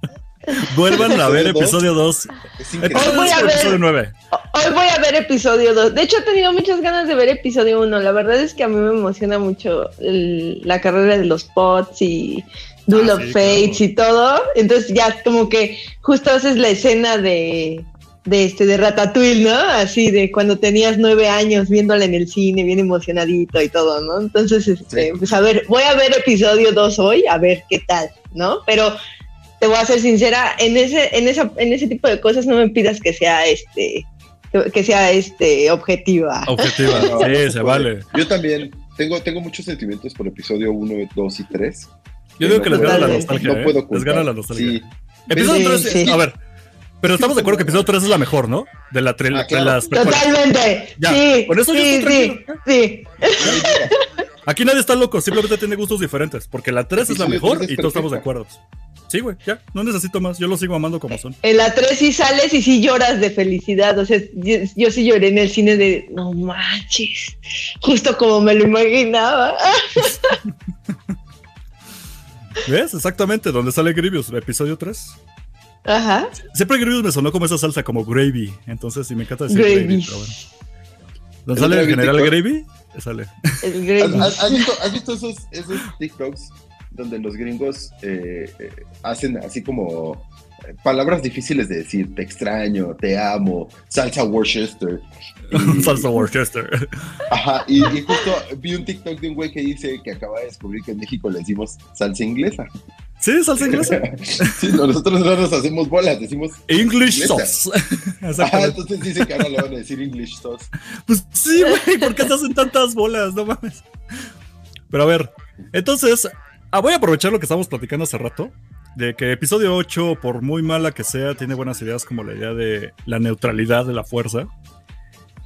Vuelvan a ver Episodio dos. episodio 2. Es increíble. Episodio, Voy a dos, ver. episodio 9. Hoy voy a ver episodio 2. De hecho, he tenido muchas ganas de ver episodio 1. La verdad es que a mí me emociona mucho el- la carrera de los pots y Duel Ah, of sí, Fates claro. y todo. Entonces ya como que justo haces la escena de, de este de Ratatouille, ¿no? Así de cuando tenías nueve años viéndola en el cine, bien emocionadito y todo, ¿no? Entonces, este, Sí. pues a ver, voy a ver episodio 2 hoy, a ver qué tal, ¿no? Pero te voy a ser sincera, en ese, en esa, en ese tipo de cosas no me pidas que sea este, que sea este objetiva. Objetiva. No, no sí, se vale. Yo también tengo, tengo muchos sentimientos por episodio 1, 2 y 3. Yo digo que les gana la nostalgia. No ¿eh? puedo Les gana la nostalgia. Sí. Episodio Sí, 3, sí. a ver. Pero estamos de acuerdo que episodio 3 es la mejor, ¿no? De, la Ah, de las. Totalmente. Ya, sí, con eso yo sí, estoy sí, sí. Aquí nadie está loco, simplemente tiene gustos diferentes. Porque la 3 es la mejor y todos estamos de acuerdo. Sí, güey, ya, no necesito más. Yo lo sigo amando como son. En la 3 sí sales y sí lloras de felicidad. O sea, yo, yo sí lloré en el cine de no manches. Justo como me lo imaginaba. ¿Ves? Exactamente, donde sale Grievous, episodio 3. Ajá. Siempre Grievous me sonó como esa salsa, como gravy. Entonces, sí me encanta decir Gravy. gravy. pero bueno. ¿Dónde El sale el general TikTok. Gravy? Sale. El ¿Has, gravy. has- has visto, has visto esos, esos TikToks donde los gringos eh, eh, hacen así como eh, palabras difíciles de decir? Te extraño, te amo, salsa Worcester. Y- Salsa Worcester. Ajá, y, y justo vi un TikTok de un güey que dice que acaba de descubrir que en México le decimos salsa inglesa. Sí, salsa inglesa. Sí, no, nosotros no nos hacemos bolas, decimos. English Inglesa. sauce. Ajá, entonces dice que ahora le van a decir English sauce. Pues sí, güey, ¿por qué se hacen tantas bolas? No mames. Pero a ver, entonces, ah, voy a aprovechar lo que estábamos platicando hace rato, de que episodio 8, por muy mala que sea, tiene buenas ideas como la idea de la neutralidad de la fuerza.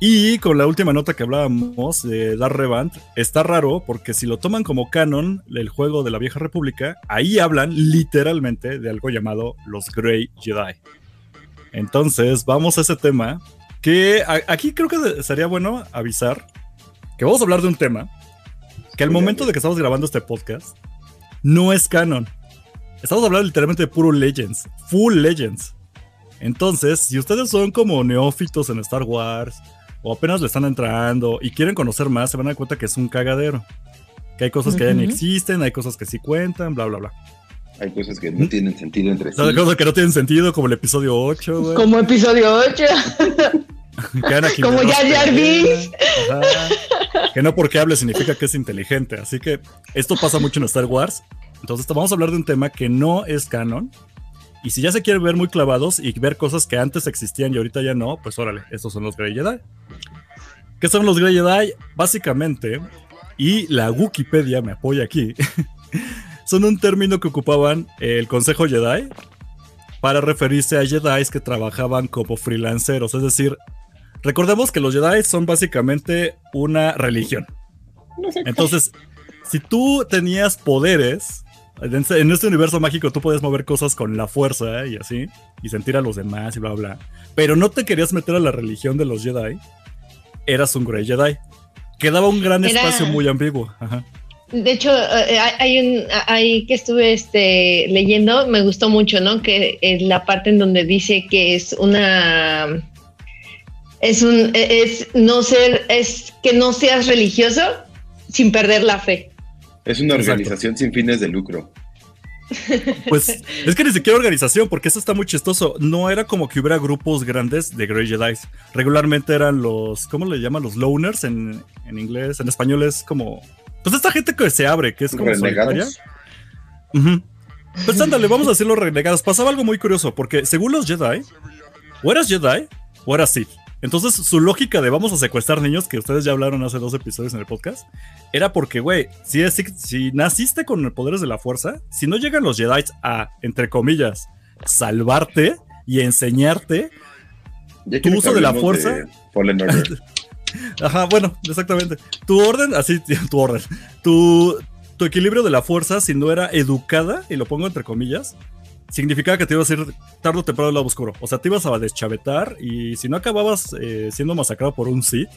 Y con la última nota que hablábamos de Dar Revant, está raro porque si lo toman como canon, el juego de la vieja república, ahí hablan literalmente de algo llamado los Grey Jedi. Entonces, vamos a ese tema que aquí creo que sería bueno avisar que vamos a hablar de un tema que al momento de que estamos grabando este podcast no es canon. Estamos hablando literalmente de puro Legends, full Legends. Entonces, si ustedes son como neófitos en Star Wars o apenas le están entrando y quieren conocer más, se van a dar cuenta que es un cagadero. Que hay cosas que ya ni existen, hay cosas que sí cuentan, bla, bla, bla. Hay cosas que no tienen sentido entre sí. Hay cosas que no tienen sentido, como el episodio 8, güey. Como episodio 8. Que Anakin Como no Jar Jar pelea. Binks. Ajá. Que no porque hable significa que es inteligente. Así que esto pasa mucho en Star Wars. Entonces vamos a hablar de un tema que no es canon. Y si ya se quiere ver muy clavados y ver cosas que antes existían y ahorita ya no, pues órale, estos son los Grey Jedi. ¿Qué son los Grey Jedi? Básicamente, y la Wikipedia me apoya aquí, son un término que ocupaban el Consejo Jedi para referirse a Jedi que trabajaban como freelanceros, es decir, Recordemos que los Jedi son básicamente una religión. Entonces, si tú tenías poderes, en este- en este universo mágico tú podías mover cosas con la fuerza y así, y sentir a los demás y bla, bla. Pero no te querías meter a la religión de los Jedi, eras un Grey Jedi. Quedaba un gran Era- espacio muy ambiguo. Ajá. De hecho, eh, hay- hay un, hay que estuve este, leyendo, me gustó mucho, ¿no? Que es la parte en donde dice que es una, es un, es no ser, es que no seas religioso sin perder la fe. Es una Exacto. organización sin fines de lucro. Pues es que ni siquiera organización, porque eso está muy chistoso. No era como que hubiera grupos grandes de Grey Jedi. Regularmente eran los, ¿cómo le llaman? Los loners en, en inglés. En español es como. Pues esta gente que se abre, que es como solitaria. Ujú. Pues ándale, vamos a decirlo renegados. Pasaba algo muy curioso, porque según los Jedi, o eras Jedi o eras Sith. Entonces, su lógica de vamos a secuestrar niños, que ustedes ya hablaron hace dos episodios en el podcast, era porque, güey, si, es- si naciste con poderes de la fuerza, si no llegan los Jedi a, entre comillas, salvarte y enseñarte, Ya Tu uso de la fuerza. Order. Ajá, bueno, exactamente. Tu orden, así, tu orden. Tu, tu equilibrio de la fuerza, si no era educada, y lo pongo entre comillas, significaba que te ibas a ir tarde o temprano al lado oscuro. O sea, te ibas a deschavetar y si no acababas eh, siendo masacrado por un Sith,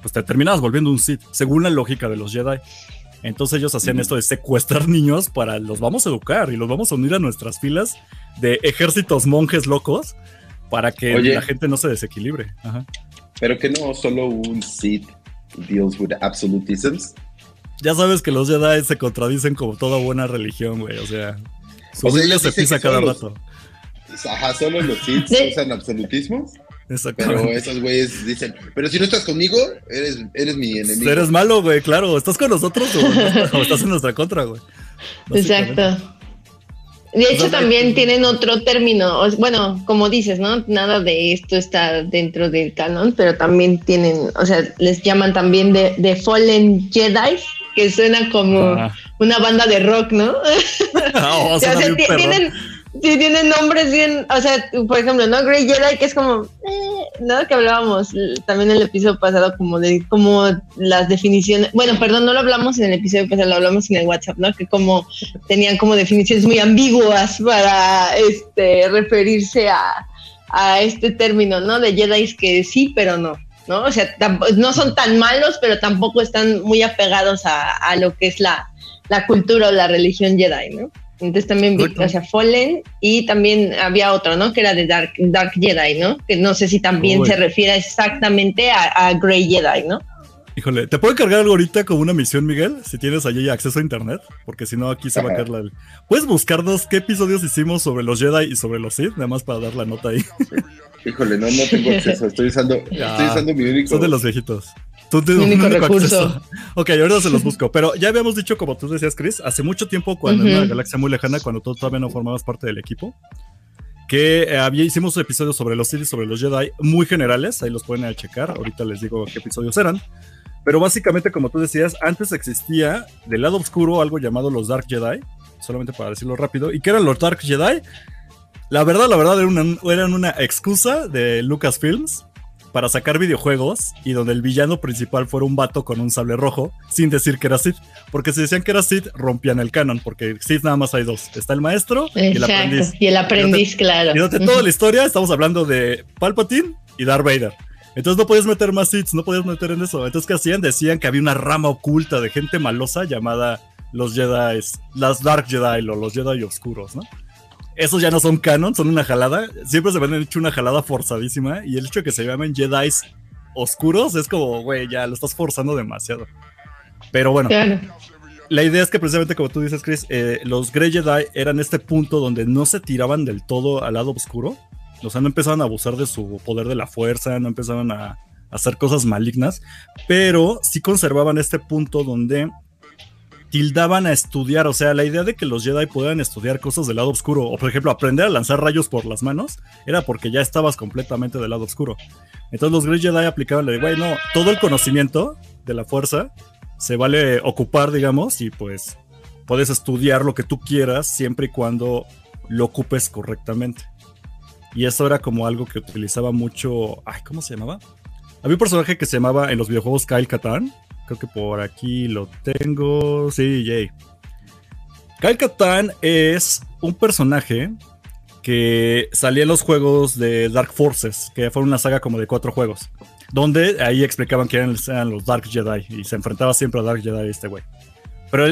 pues te terminabas volviendo un Sith, según la lógica de los Jedi. Entonces ellos hacían esto de secuestrar niños para los vamos a educar y los vamos a unir a nuestras filas de ejércitos monjes locos para que Oye. la gente no se desequilibre. Ajá. Pero que no solo un Sith deals with absolutisms. Ya sabes que los Jedi se contradicen como toda buena religión, güey. O sea, su O sea, se pisa cada los- rato. Ajá, solo los De- usan absolutismos. Pero esos güeyes dicen, pero si no estás conmigo, eres, eres mi enemigo. Eres malo, güey, claro. ¿Estás con nosotros o, estás en nuestra contra, güey? Exacto. De hecho, O sea, también que- tienen otro término. Bueno, como dices, ¿no? Nada de esto está dentro del canon, pero también tienen, o sea, les llaman también de, de Fallen Jedi, que suena como Ah. Una banda de rock, ¿no? Ah, oh, O sea, tienen, sí, tienen nombres bien, o sea, por ejemplo, ¿no? Grey Jedi, que es como, eh, ¿no? Que hablábamos también en el episodio pasado, como de como las definiciones, bueno, perdón, no lo hablamos en el episodio pasado, lo hablamos en el WhatsApp, ¿no? Que como tenían como definiciones muy ambiguas para este referirse a, a este término, ¿no? De Jedi que sí, pero no. ¿no? O sea, no son tan malos, pero tampoco están muy apegados a, a lo que es la, la cultura o la religión Jedi, ¿no? Entonces también vi, o sea, Fallen y también había otro, ¿no? Que era de Dark, Dark Jedi, ¿no? Que no sé si también Uy. se refiere exactamente a, a Grey Jedi, ¿no? Híjole, ¿te puedo cargar algo ahorita como una misión, Miguel? Si tienes allí acceso a internet, porque si no aquí se va a caer la... ¿Puedes buscarnos qué episodios hicimos sobre los Jedi y sobre los Sith? Nada más para dar la nota ahí. Híjole, no, no tengo acceso. Estoy usando, Ya. estoy usando mi único. Son de los viejitos. Tú tienes único único recurso. acceso. Ok, ahorita se los busco. Pero ya habíamos dicho, como tú decías, Chris, hace mucho tiempo, cuando en Ujú. una galaxia muy lejana, cuando tú todavía no formabas parte del equipo, que eh, había, hicimos episodios sobre los Sith sobre los Jedi muy generales. Ahí los pueden checar. Ahorita les digo qué episodios eran. Pero básicamente, como tú decías, antes existía del lado oscuro algo llamado los Dark Jedi, solamente para decirlo rápido. ¿Y qué eran los Dark Jedi? La verdad, la verdad, eran una, eran una excusa de Lucasfilms para sacar videojuegos y donde el villano principal fuera un vato con un sable rojo, sin decir que era Sith. Porque si decían que era Sith, rompían el canon, porque Sith nada más hay dos. Está el maestro y el aprendiz. Y el aprendiz, claro. Y durante toda la historia estamos hablando de Palpatine y Darth Vader. Entonces no podías meter más Siths, no podías meter en eso. Entonces, ¿qué hacían? Decían que había una rama oculta de gente malosa llamada los Jedi, las Dark Jedi o los Jedi oscuros, ¿no? Esos ya no son canon, son una jalada. Siempre se me han hecho una jalada forzadísima. Y el hecho de que se llamen Jedi oscuros es como, güey, ya lo estás forzando demasiado. Pero bueno, Claro. la idea es que precisamente como tú dices, Chris, eh, los Grey Jedi eran este punto donde no se tiraban del todo al lado oscuro. O sea, no empezaban a abusar de su poder de la fuerza, no empezaban a, a hacer cosas malignas, pero sí conservaban este punto donde tildaban a estudiar. O sea, la idea de que los Jedi puedan estudiar cosas del lado oscuro, o por ejemplo, aprender a lanzar rayos por las manos, era porque ya estabas completamente del lado oscuro. Entonces los Grey Jedi aplicaban la de, güey, no, todo el conocimiento de la fuerza se vale ocupar, digamos, y pues puedes estudiar lo que tú quieras siempre y cuando lo ocupes correctamente. Y eso era como algo que utilizaba mucho. Ay, ¿cómo se llamaba? Había un personaje que se llamaba en los videojuegos Kyle Katarn. Que por aquí lo tengo. Sí, Jay. Kyle Katarn es un personaje que salía en los juegos de Dark Forces, que fue una saga como de cuatro juegos, donde ahí explicaban que eran, los Dark Jedi y se enfrentaba siempre a Dark Jedi este güey. Pero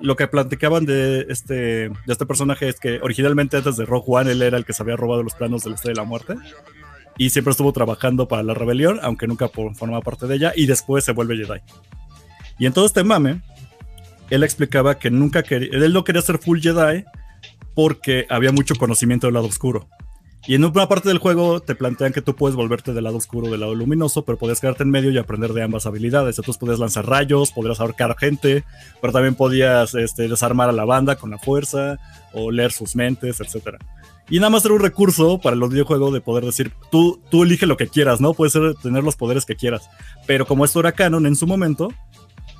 lo que platicaban de este, de este personaje es que originalmente antes de Rogue One él era el que se había robado los planos del Estrella de la Muerte y siempre estuvo trabajando para la rebelión, aunque nunca formaba parte de ella, y después se vuelve Jedi. Y en todo este mame, él explicaba que nunca quería, él no quería ser full Jedi porque había mucho conocimiento del lado oscuro. Y en una parte del juego te plantean que tú puedes volverte del lado oscuro del lado luminoso, pero podías quedarte en medio y aprender de ambas habilidades. Entonces podías lanzar rayos, podrías ahorcar gente, pero también podías este, desarmar a la banda con la fuerza o leer sus mentes, etc. Y nada más era un recurso para los videojuegos de poder decir, tú, tú elige lo que quieras, ¿no? Puedes ser, tener los poderes que quieras. Pero como esto era canon en su momento,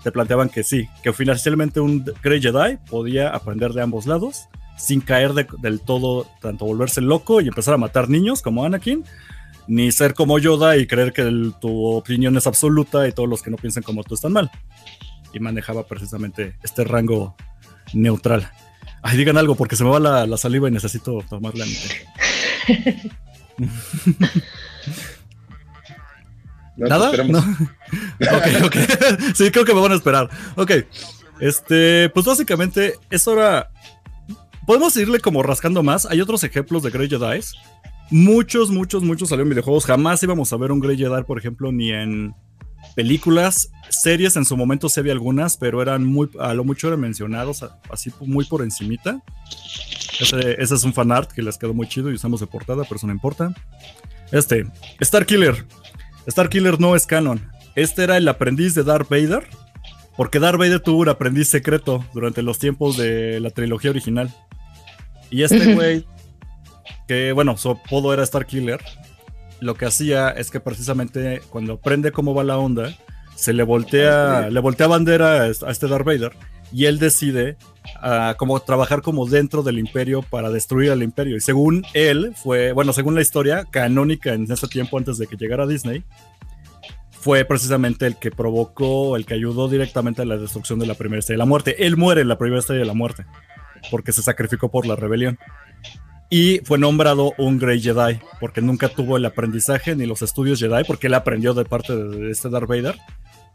te planteaban que sí, que finalmente un Grey Jedi podía aprender de ambos lados sin caer del todo, tanto volverse loco y empezar a matar niños como Anakin, ni ser como Yoda y creer que tu opinión es absoluta y todos los que no piensen como tú están mal. Y manejaba precisamente este rango neutral. Ay, digan algo porque se me va la, saliva y necesito tomarla. ¿Nada? No. ok, ok. sí, creo que me van a esperar. Ok. Este, pues básicamente, eso era podemos irle como rascando más. Hay otros ejemplos de Grey Jedi. Muchos, muchos, muchos salieron en videojuegos. Jamás íbamos a ver un Grey Jedi, por ejemplo, ni en películas, series. En su momento sí había algunas, pero eran muy, a lo mucho eran mencionados, así muy por encimita. Ese, ese es un fanart que les quedó muy chido y usamos de portada, pero eso no importa. Este, Star Killer. Star Killer no es canon. Este era el aprendiz de Darth Vader. Porque Darth Vader tuvo un aprendiz secreto durante los tiempos de la trilogía original. Y este güey, que bueno, su apodo era Star Killer, lo que hacía es que precisamente cuando aprende cómo va la onda, se le voltea, le voltea bandera a este Darth Vader y él decide uh, como trabajar como dentro del imperio para destruir al imperio. Y según él, fue, bueno, según la historia canónica en ese tiempo antes de que llegara Disney, fue precisamente el que provocó, el que ayudó directamente a la destrucción de la primera estrella de la muerte. Él muere en la primera estrella de la muerte porque se sacrificó por la rebelión. Y fue nombrado un Grey Jedi, porque nunca tuvo el aprendizaje ni los estudios Jedi, porque él aprendió de parte de este Darth Vader,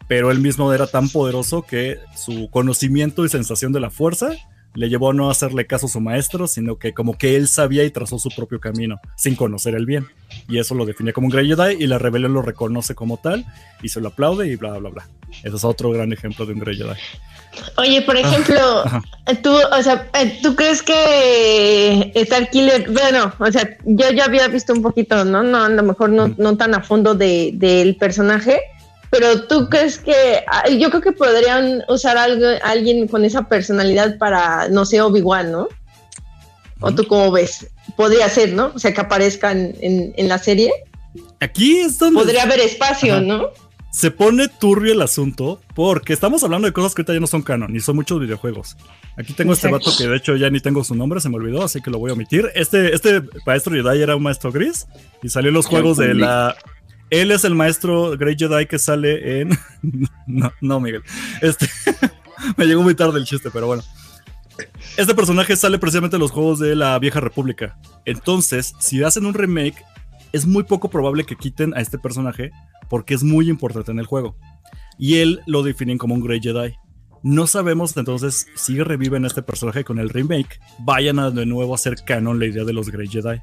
pero él mismo era tan poderoso que su conocimiento y sensación de la fuerza le llevó a no hacerle caso a su maestro, sino que como que él sabía y trazó su propio camino, sin conocer el bien. Y eso lo define como un Grey Jedi y la rebelión lo reconoce como tal y se lo aplaude y bla, bla, bla. Ese es otro gran ejemplo de un Grey Jedi. Oye, por ejemplo, tú, o sea, eh, ¿tú crees que Star Killer, bueno, o sea, yo ya había visto un poquito, ¿no? No, a lo mejor no, no tan a fondo de, del personaje, pero tú crees que yo creo que podrían usar algo, alguien con esa personalidad para, no sé, Obi-Wan, ¿no? ¿O tú cómo ves? Podría ser, ¿no? O sea, que aparezcan en, en la serie. Aquí es donde... Podría haber espacio, ¿no? Se pone turbio el asunto porque estamos hablando de cosas que ahorita ya no son canon, ni son muchos videojuegos. Aquí tengo este vato que de hecho ya ni tengo su nombre, se me olvidó, así que lo voy a omitir. Este, este maestro Jedi era un maestro gris y salió en los juegos de la él es el maestro Grey Jedi que sale en. no, no, Miguel. Este. me llegó muy tarde el chiste, pero bueno. Este personaje sale precisamente en los juegos de la Vieja República. Entonces, si hacen un remake, es muy poco probable que quiten a este personaje porque es muy importante en el juego. Y él lo definen como un Grey Jedi. No sabemos entonces si reviven este personaje con el remake. Vayan a de nuevo a hacer canon la idea de los Grey Jedi.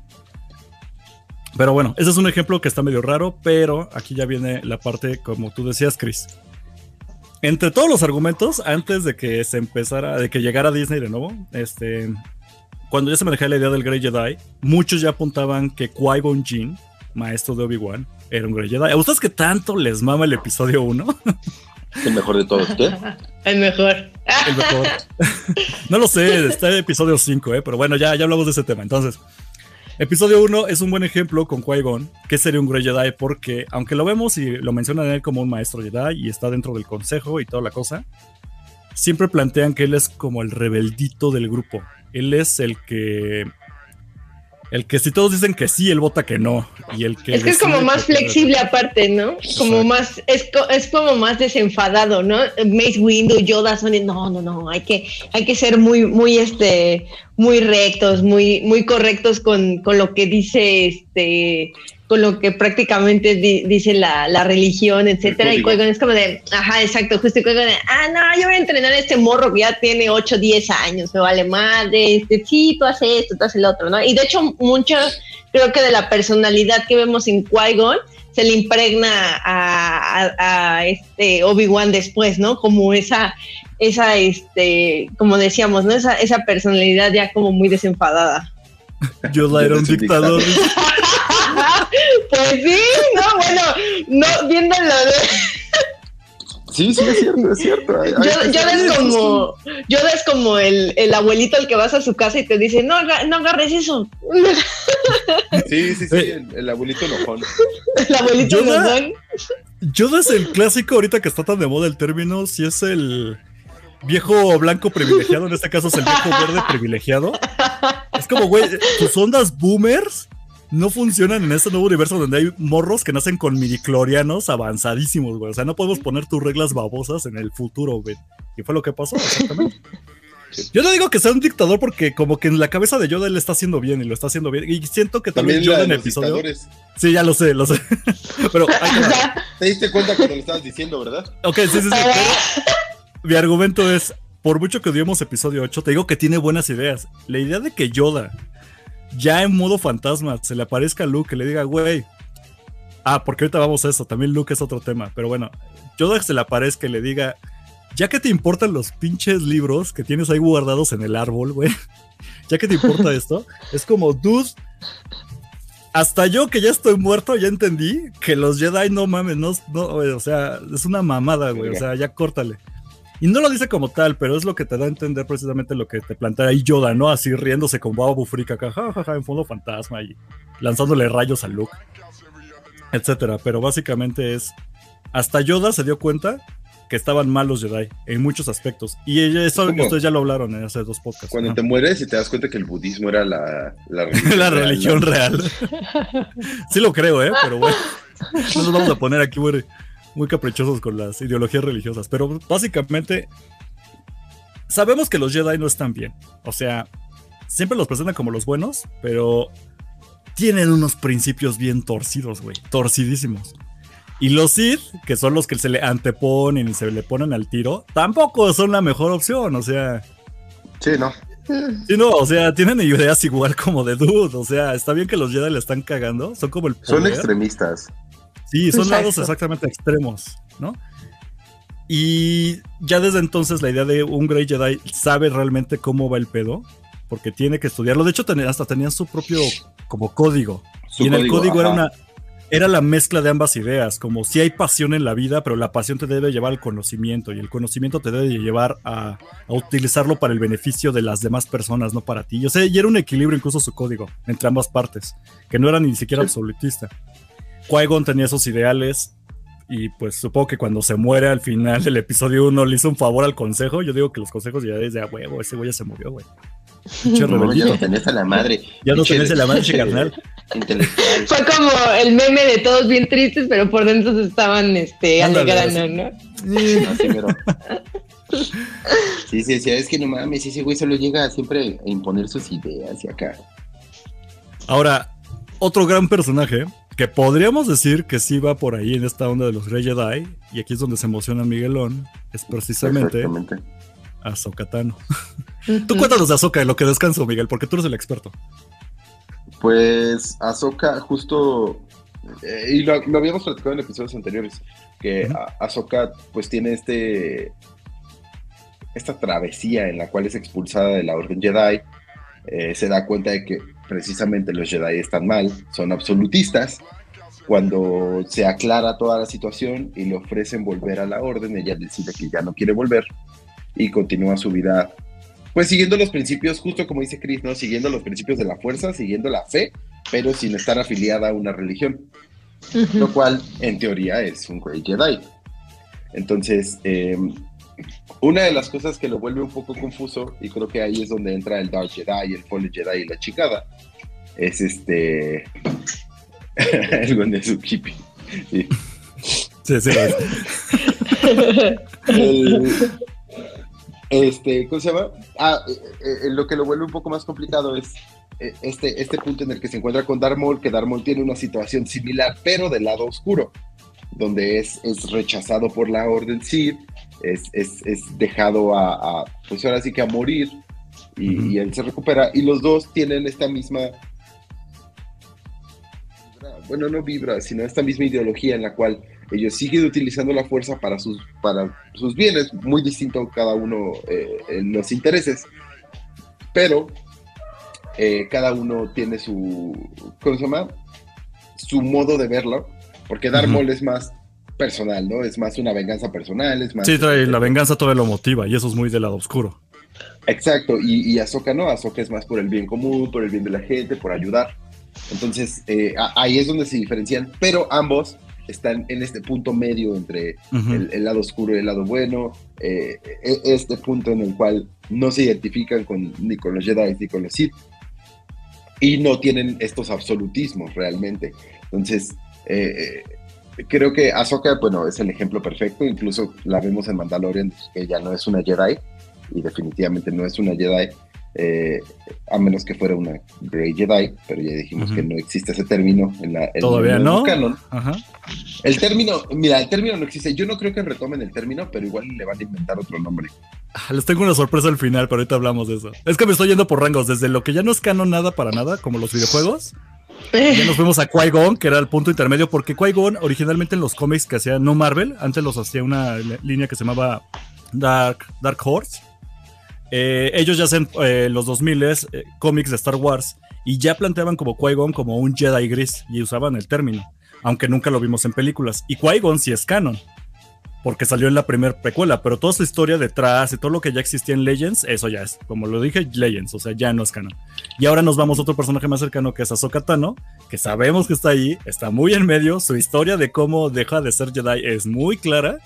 Pero bueno, ese es un ejemplo que está medio raro, pero aquí ya viene la parte, como tú decías, Chris. Entre todos los argumentos, antes de que se empezara, de que llegara Disney de nuevo, este, cuando ya se manejaba la idea del Grey Jedi, muchos ya apuntaban que Qui-Gon Jinn, maestro de Obi-Wan, era un Grey Jedi. ¿A ustedes que tanto les mama el episodio 1? El mejor de todos, ¿qué? El mejor. El mejor. no lo sé, está el episodio 5, ¿eh? pero bueno, ya, ya hablamos de ese tema. Entonces, Episodio 1 es un buen ejemplo con Qui-Gon, que sería un Grey Jedi, porque aunque lo vemos y lo mencionan él como un maestro Jedi y está dentro del consejo y toda la cosa, siempre plantean que él es como el rebeldito del grupo. Él es el que el que si todos dicen que sí, él vota que no. Y el que es que es como más flexible aparte, ¿no? Como más, es, es, como más desenfadado, ¿no? Mace Windu, Yoda son no, no, no, hay que, hay que ser muy, muy, este, muy rectos, muy, muy correctos con, con lo que dice este con lo que prácticamente dice la, la, religión, etcétera, y Qui-Gon es como de, ajá, exacto, justo y de, ah, no, yo voy a entrenar a este morro que ya tiene 8, 10 años, me vale madre, este, sí, tú haces esto, tú haces el otro, ¿no? Y de hecho, muchos creo que de la personalidad que vemos en Qui-Gon se le impregna a, a este Obi-Wan después, ¿no? Como esa, esa, este, como decíamos, ¿no? Esa, esa personalidad ya como muy desenfadada. Yoda era un dictador. Pues sí, no, bueno, no, viéndolo de Sí, sí, es cierto, es cierto. Yo, es como, yo es como el, el, abuelito al que vas a su casa y te dice, no, no agarres eso. Sí, sí, sí, el, el abuelito enojón. El abuelito enojón. Yoda es el clásico ahorita que está tan de moda el término, si es el viejo blanco privilegiado, en este caso es el viejo verde privilegiado. Es como, güey, tus ondas boomers no funcionan en este nuevo universo donde hay morros que nacen con midiclorianos avanzadísimos, güey. O sea, no podemos poner tus reglas babosas en el futuro, güey. Y fue lo que pasó, exactamente. Yo no digo que sea un dictador porque como que en la cabeza de Yoda él está haciendo bien y lo está haciendo bien. Y siento que también, Yoda en episodio... Sí, ya lo sé, lo sé. Pero... Te diste cuenta cuando lo estabas diciendo, ¿verdad? Ok, sí, sí, sí. mi argumento es, por mucho que odiemos episodio 8, te digo que tiene buenas ideas. La idea de que Yoda ya en modo fantasma se le aparezca a Luke y le diga, güey. Ah, porque ahorita vamos a eso, también Luke es otro tema, pero bueno, Yoda se le aparezca y le diga, ya que te importan los pinches libros que tienes ahí guardados en el árbol, güey, ya que te importa esto, es como, dude, hasta yo que ya estoy muerto ya entendí que los Jedi no mames, no, no o sea, es una mamada, güey, o sea, ya córtale. Y no lo dice como tal, pero es lo que te da a entender precisamente lo que te plantea ahí Yoda, ¿no? Así riéndose con Babu Frika acá, jajaja, en fondo fantasma y lanzándole rayos a Luke, etcétera. Pero básicamente es. Hasta Yoda se dio cuenta que estaban mal los Jedi en muchos aspectos. Y eso ustedes ya lo hablaron en hace dos podcasts. Cuando te mueres y te das cuenta que el budismo era la, la religión, la religión real. sí lo creo, ¿eh? Pero bueno, no nos vamos a poner aquí, güey muy caprichosos con las ideologías religiosas, pero básicamente sabemos que los Jedi no están bien. O sea, siempre los presentan como los buenos, pero tienen unos principios bien torcidos, güey, torcidísimos. Y los Sith, que son los que se le anteponen y se le ponen al tiro, tampoco son la mejor opción, o sea. Sí, no. Sí, no, o sea, tienen ideas igual como de dude, o sea, está bien que los Jedi le están cagando, son como el Son extremistas. Sí, son lados exactamente extremos, ¿no? Y ya desde entonces la idea de un Grey Jedi sabe realmente cómo va el pedo, porque tiene que estudiarlo. De hecho, hasta tenían su propio como código. y en el código era una era la mezcla de ambas ideas, como si hay pasión en la vida, pero la pasión te debe llevar al conocimiento y el conocimiento te debe llevar a, a utilizarlo para el beneficio de las demás personas, no para ti. Yo sé, y era un equilibrio incluso su código entre ambas partes, que no era ni siquiera absolutista. Qui-Gon tenía esos ideales y pues supongo que cuando se muere al final del episodio 1 le hizo un favor al consejo. Yo digo que los consejos ya desde a huevo, ese güey ya se murió, güey. No, ya lo tenés a la madre. Ya lo tenés a la madre, carnal. Fue como el meme de todos bien tristes, pero por dentro se estaban este, alegrando, ¿no? sí, pero... sí, sí, sí, es que no mames, ese güey solo llega siempre a imponer sus ideas y acá. Ahora, otro gran personaje que podríamos decir que sí va por ahí en esta onda de los Grey Jedi, y aquí es donde se emociona Miguelón, es precisamente Ahsoka Tano. Tú cuéntanos de Ahsoka, lo que descanso, Miguel, porque tú eres el experto. Pues Ahsoka, justo, eh, y lo, habíamos platicado en episodios anteriores, que Ahsoka pues tiene este esta travesía en la cual es expulsada de la Orden Jedi, eh, se da cuenta de que precisamente los Jedi están mal, son absolutistas. Cuando se aclara toda la situación y le ofrecen volver a la orden, ella decide que ya no quiere volver y continúa su vida, pues siguiendo los principios, justo como dice Chris, ¿no? Siguiendo los principios de la fuerza, siguiendo la fe, pero sin estar afiliada a una religión. Lo cual, en teoría, es un Great Jedi. Entonces, em, una de las cosas que lo vuelve un poco confuso, y creo que ahí es donde entra el Dark Jedi, el Fallen Jedi y la chicada, es este. el Gonde Sí. Sí, sí. este, ¿cómo se llama? Ah, eh, eh, lo que lo vuelve un poco más complicado es eh, este, este punto en el que se encuentra con Darth Maul, que Darth Maul tiene una situación similar, pero del lado oscuro, donde es, es rechazado por la Orden Sith, es, es, es dejado a, a, pues ahora sí que a morir, y, y, él se recupera, y los dos tienen esta misma bueno, no vibra, sino esta misma ideología en la cual ellos siguen utilizando la fuerza para sus, para sus bienes, muy distinto cada uno eh, en los intereses, pero eh, cada uno tiene su, ¿cómo se llama? Su modo de verlo, porque Darth Maul es más personal, ¿no? Es más una venganza personal, es más... Sí, trae, la venganza todavía lo motiva y eso es muy del lado oscuro. Exacto, y, y Ahsoka no, Ahsoka es más por el bien común, por el bien de la gente, por ayudar. Entonces, eh, ahí es donde se diferencian, pero ambos están en este punto medio entre el, lado oscuro y el lado bueno, eh, e, este punto en el cual no se identifican con, ni con los Jedi ni con los Sith, y no tienen estos absolutismos realmente. Entonces, eh, creo que Ahsoka, bueno, es el ejemplo perfecto, incluso la vemos en Mandalorian, que ya no es una Jedi, y definitivamente no es una Jedi, eh, a menos que fuera una Grey Jedi, pero ya dijimos que no existe ese término en la Todavía no. canon. El término, mira, el término no existe. Yo no creo que retomen el término, pero igual le van a inventar otro nombre. Ah, les tengo una sorpresa al final, pero ahorita hablamos de eso. Es que me estoy yendo por rangos, desde lo que ya no es canon nada para nada, como los videojuegos. Ya nos fuimos a Qui-Gon, que era el punto intermedio, porque Qui-Gon originalmente en los cómics que hacía no Marvel, antes los hacía una línea que se llamaba Dark, Dark Horse. Eh, ellos ya hacen eh, los 2000 eh, cómics de Star Wars y ya planteaban como Qui-Gon como un Jedi gris y usaban el término, aunque nunca lo vimos en películas. Y Qui-Gon sí es canon, porque salió en la primera precuela, pero toda su historia detrás y todo lo que ya existía en Legends, eso ya es, como lo dije, Legends, o sea, ya no es canon. Y ahora nos vamos a otro personaje más cercano que es Ahsoka Tano, que sabemos que está ahí, está muy en medio, su historia de cómo deja de ser Jedi es muy clara,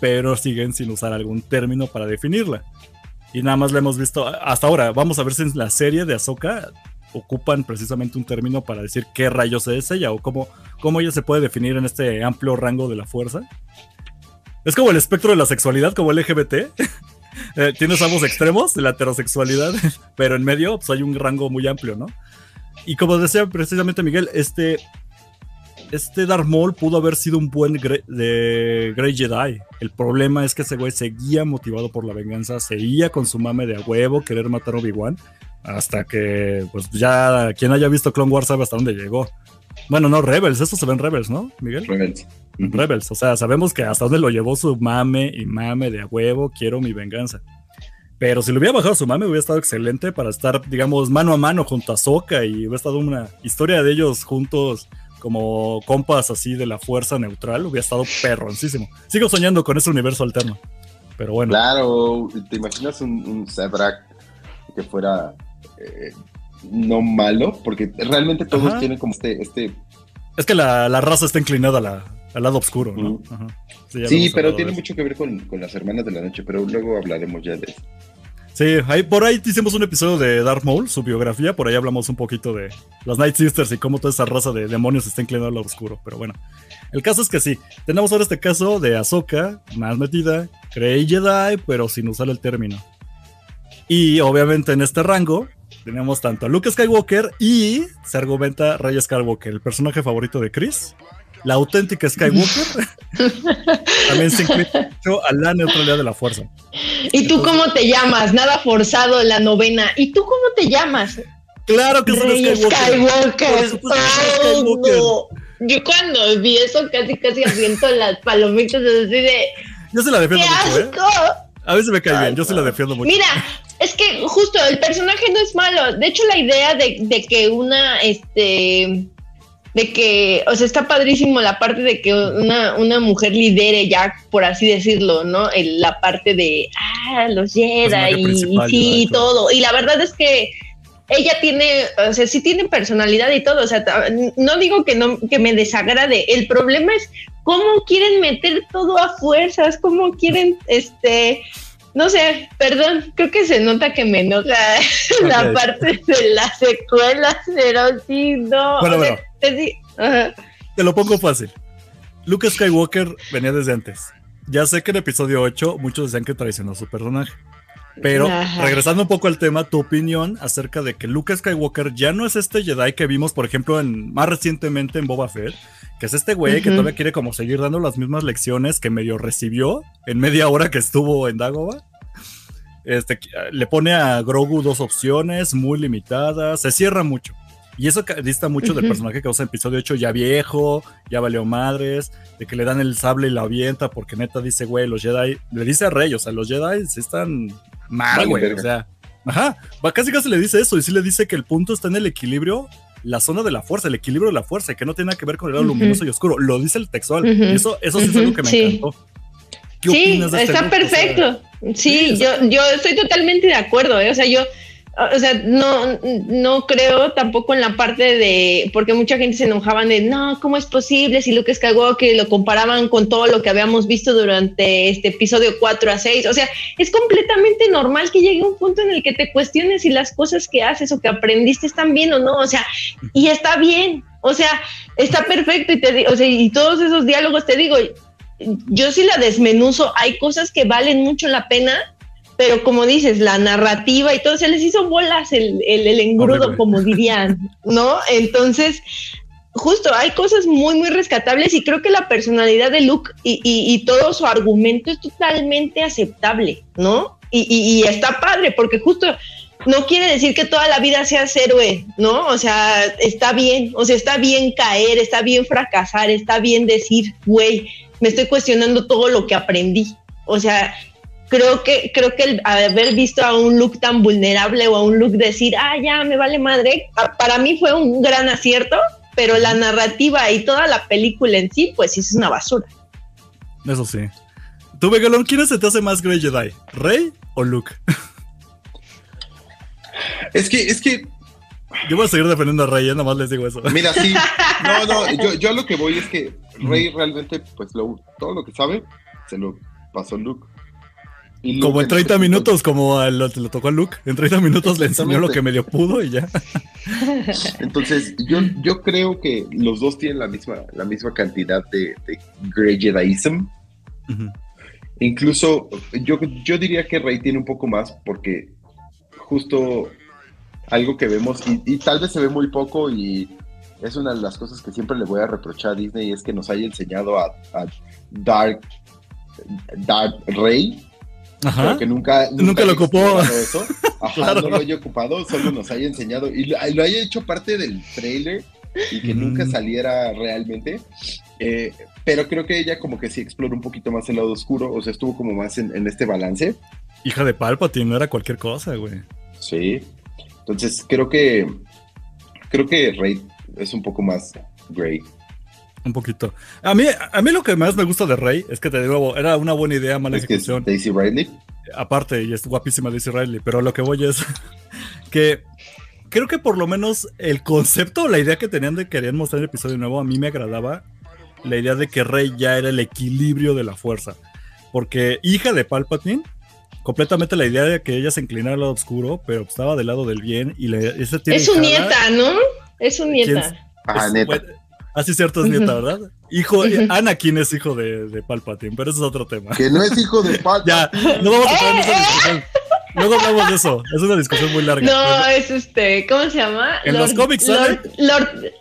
pero siguen sin usar algún término para definirla. Y nada más la hemos visto hasta ahora. Vamos a ver si en la serie de Ahsoka ocupan precisamente un término para decir qué rayos es ella o cómo, cómo ella se puede definir en este amplio rango de la fuerza. Es como el espectro de la sexualidad, como el LGBT. Eh, tienes ambos extremos de la heterosexualidad, pero en medio pues, hay un rango muy amplio, ¿no? Y como decía precisamente Miguel, este, este Darth pudo haber sido un buen de Grey Jedi. El problema es que ese güey seguía motivado por la venganza, seguía con su mame de huevo, querer matar a Obi-Wan, hasta que, pues ya quien haya visto Clone Wars sabe hasta dónde llegó. Bueno, no, Rebels, esto se ve en Rebels, ¿no, Miguel? Rebels. Rebels, o sea, sabemos que hasta dónde lo llevó su mame y mame de a huevo, quiero mi venganza. Pero si lo hubiera bajado su mame, hubiera estado excelente para estar, digamos, mano a mano junto a Soka y hubiera estado una historia de ellos juntos como compas así de la fuerza neutral, hubiera estado perroncísimo. Sigo soñando con ese universo alterno. Pero bueno. Claro, ¿te imaginas un, un que fuera eh, no malo? Porque realmente todos tienen como este, este... Es que la, raza está inclinada al lado oscuro, ¿no? Sí, pero tiene mucho que ver con, con, las hermanas de la noche, pero luego hablaremos ya de eso. Sí, ahí, por ahí hicimos un episodio de Darth Maul, su biografía, por ahí hablamos un poquito de las Night Sisters y cómo toda esa raza de demonios está inclinada al lado oscuro, pero bueno. El caso es que sí, tenemos ahora este caso de Ahsoka, más metida, Grey Jedi, pero sin usar el término. Y obviamente en este rango tenemos tanto a Luke Skywalker y se argumenta Rey Skywalker, el personaje favorito de Chris, la auténtica Skywalker, también se incluye a la neutralidad de la fuerza. ¿Y tú cómo te llamas? Nada forzado la novena. ¿Y tú cómo te llamas? Claro que soy Skywalker. Skywalker. Yo cuando vi eso casi casi aviento las palomitas así de... Yo se la defiendo mucho, ¿eh? A veces me cae bien, yo se la defiendo mucho. Mira, es que justo el personaje no es malo. De hecho, la idea de, de que una, este, de que, o sea, está padrísimo la parte de que una, una mujer lidere ya, por así decirlo, ¿no? la parte de, ah, los Jedi y, sí, todo. Y la verdad es que ella tiene, o sea, sí tiene personalidad y todo, o sea, no digo que no, que me desagrade, el problema es cómo quieren meter todo a fuerzas, cómo quieren, este, no sé, perdón, creo que se nota que me enoja la parte de las secuelas, pero sí, no. Bueno, te, lo pongo fácil. Luke Skywalker venía desde antes. Ya sé que en episodio 8 muchos decían que traicionó a su personaje. Pero regresando un poco al tema, tu opinión acerca de que Luke Skywalker ya no es este Jedi que vimos, por ejemplo, en, más recientemente en Boba Fett, que es este güey que todavía quiere como seguir dando las mismas lecciones que medio recibió en media hora que estuvo en Dagobah. Este, le pone a Grogu dos opciones muy limitadas, se cierra mucho. Y eso dista mucho del Ujú. personaje que usa en episodio 8, ya viejo, ya valió madres, de que le dan el sable y lo avienta, porque neta dice, güey, los Jedi, le dice a Rey, o sea, los Jedi sí están mal, Vale, güey. O sea, ajá, va, casi casi le dice eso, y sí le dice que el punto está en el equilibrio, la zona de la fuerza, el equilibrio de la fuerza, que no tiene nada que ver con el lado Ujú. luminoso y oscuro. Lo dice el textual. Y eso, eso sí es algo que me sí. encantó. ¿Qué Sí, opinas de este está look? O sea, perfecto. sí, Sí, yo, yo estoy totalmente de acuerdo. ¿eh? O sea, yo, o sea, no, no creo tampoco en la parte de, porque mucha gente se enojaban de, no, ¿cómo es posible si Luke Skywalker lo comparaban con todo lo que habíamos visto durante este episodio 4 a 6? O sea, es completamente normal que llegue un punto en el que te cuestiones si las cosas que haces o que aprendiste están bien o no. O sea, y está bien. O sea, está perfecto y te o sea, y todos esos diálogos te digo, yo sí la desmenuzo, hay cosas que valen mucho la pena, pero como dices, la narrativa y todo, se les hizo bolas el, el, el engrudo, como dirían, ¿no? Entonces, justo, hay cosas muy, muy rescatables y creo que la personalidad de Luke y, y- y todo su argumento es totalmente aceptable, ¿no? Y, y- y está padre, porque justo no quiere decir que toda la vida seas héroe, ¿no? O sea, está bien, o sea, está bien caer, está bien fracasar, está bien decir, güey, me estoy cuestionando todo lo que aprendí. O sea, creo que, creo que el haber visto a un look tan vulnerable o a un look decir, ah, ya me vale madre, pa- para mí fue un gran acierto, pero la narrativa y toda la película en sí, pues sí es una basura. Eso sí. Tú, Vegalón, ¿quién se te hace más Grey Jedi? ¿Rey o Luke? Es que, es que, Yo voy a seguir defendiendo a Rey, ¿eh? nada más les digo eso. mira, sí. No, no, yo, yo a lo que voy es que Rey realmente, pues lo, todo lo que sabe, se lo pasó Luke. Y Como en 30 ese punto- minutos, como a lo, le tocó a Luke. En 30 minutos le enseñó lo que medio pudo y ya. Entonces, yo, yo creo que los dos tienen la misma, la misma cantidad de, de Grey Jediism. Ujú. Incluso yo, yo diría que Rey tiene un poco más porque justo algo que vemos y, y tal vez se ve muy poco y es una de las cosas que siempre le voy a reprochar a Disney es que nos haya enseñado a, a Dark, Dark Rey, Ajá. pero que nunca, Nunca lo ocupó. Eso. Ajá, Claro. no lo haya ocupado, solo nos haya enseñado y lo, lo haya hecho parte del trailer y que Mm. nunca saliera realmente. Eh, pero creo que ella como que sí explora un poquito más el lado oscuro, o sea, estuvo como más en, en este balance. Hija de Palpatine, no era cualquier cosa, güey. Sí. Entonces creo que creo que Rey es un poco más Grey. Un poquito. A mí, a mí lo que más me gusta de Rey es que te digo, era una buena idea, mala Es que es ejecución. Daisy Ridley. Aparte, y es guapísima Daisy Riley, pero lo que voy es que creo que por lo menos el concepto la idea que tenían de que querían mostrar el episodio nuevo a mí me agradaba. La idea de que Rey ya era el equilibrio de la fuerza. Porque hija de Palpatine, completamente la idea de que ella se inclinara al lado oscuro, pero estaba del lado del bien. Y le, ese tiene Es su nieta, ¿no? Es su nieta. Ah, neta. Así cierto es nieta, ¿verdad? Hijo, Ujú. Anakin es hijo de, de Palpatine, pero ese es otro tema. Que no es hijo de Pat. Ya, no vamos a entrar en esa discusión. Luego hablamos de eso. Es una discusión muy larga. No, es este, ¿cómo se llama? En los cómics. Lord, Lord-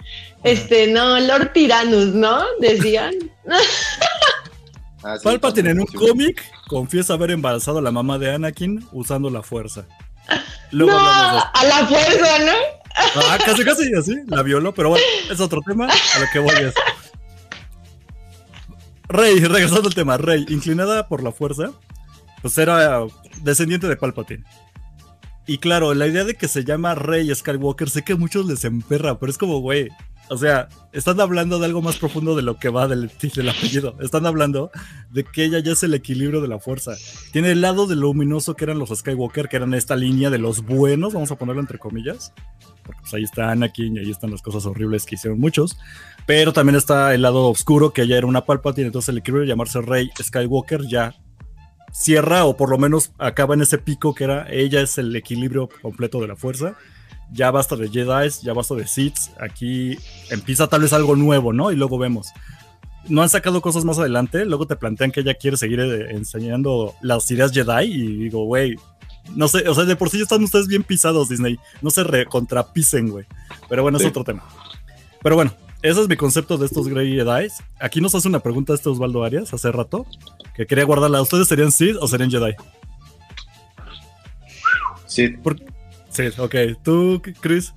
este, no, Lord Tyrannus, ¿no? Decían. Ah, sí, Palpatine en un cómic confiesa haber embarazado a la mamá de Anakin usando la fuerza. Luego no, de a la fuerza, ¿no? Ah, casi, casi así, la violó, pero bueno, es otro tema. A lo que voy. Rey, regresando al tema, Rey, inclinada por la fuerza, pues era descendiente de Palpatine. Y claro, la idea de que se llama Rey Skywalker, sé que a muchos les emperra, pero es como, güey, o sea, están hablando de algo más profundo de lo que va del, del apellido. Están hablando de que ella ya es el equilibrio de la fuerza. Tiene el lado de lo luminoso que eran los Skywalker, que eran esta línea de los buenos, vamos a ponerlo entre comillas. Porque pues ahí está Anakin y ahí están las cosas horribles que hicieron muchos. Pero también está el lado oscuro, que ella era una Palpatine, entonces el equilibrio de llamarse Rey Skywalker ya cierra o por lo menos acaba en ese pico que era ella es el equilibrio completo de la fuerza. Ya basta de Jedi, ya basta de Sith. Aquí empieza tal vez algo nuevo, ¿no? Y luego vemos. No han sacado cosas más adelante. Luego te plantean que ella quiere seguir eh, enseñando las ideas Jedi. Y digo, güey, no sé, o sea, de por sí ya están ustedes bien pisados, Disney. No se recontrapisen, güey. Pero bueno, Sí. es otro tema. Pero bueno, ese es mi concepto de estos Grey Jedi. Aquí nos hace una pregunta este Osvaldo Arias hace rato, que quería guardarla. ¿Ustedes serían Sith o serían Jedi? Sí, Sí, ok. ¿Tú, Chris?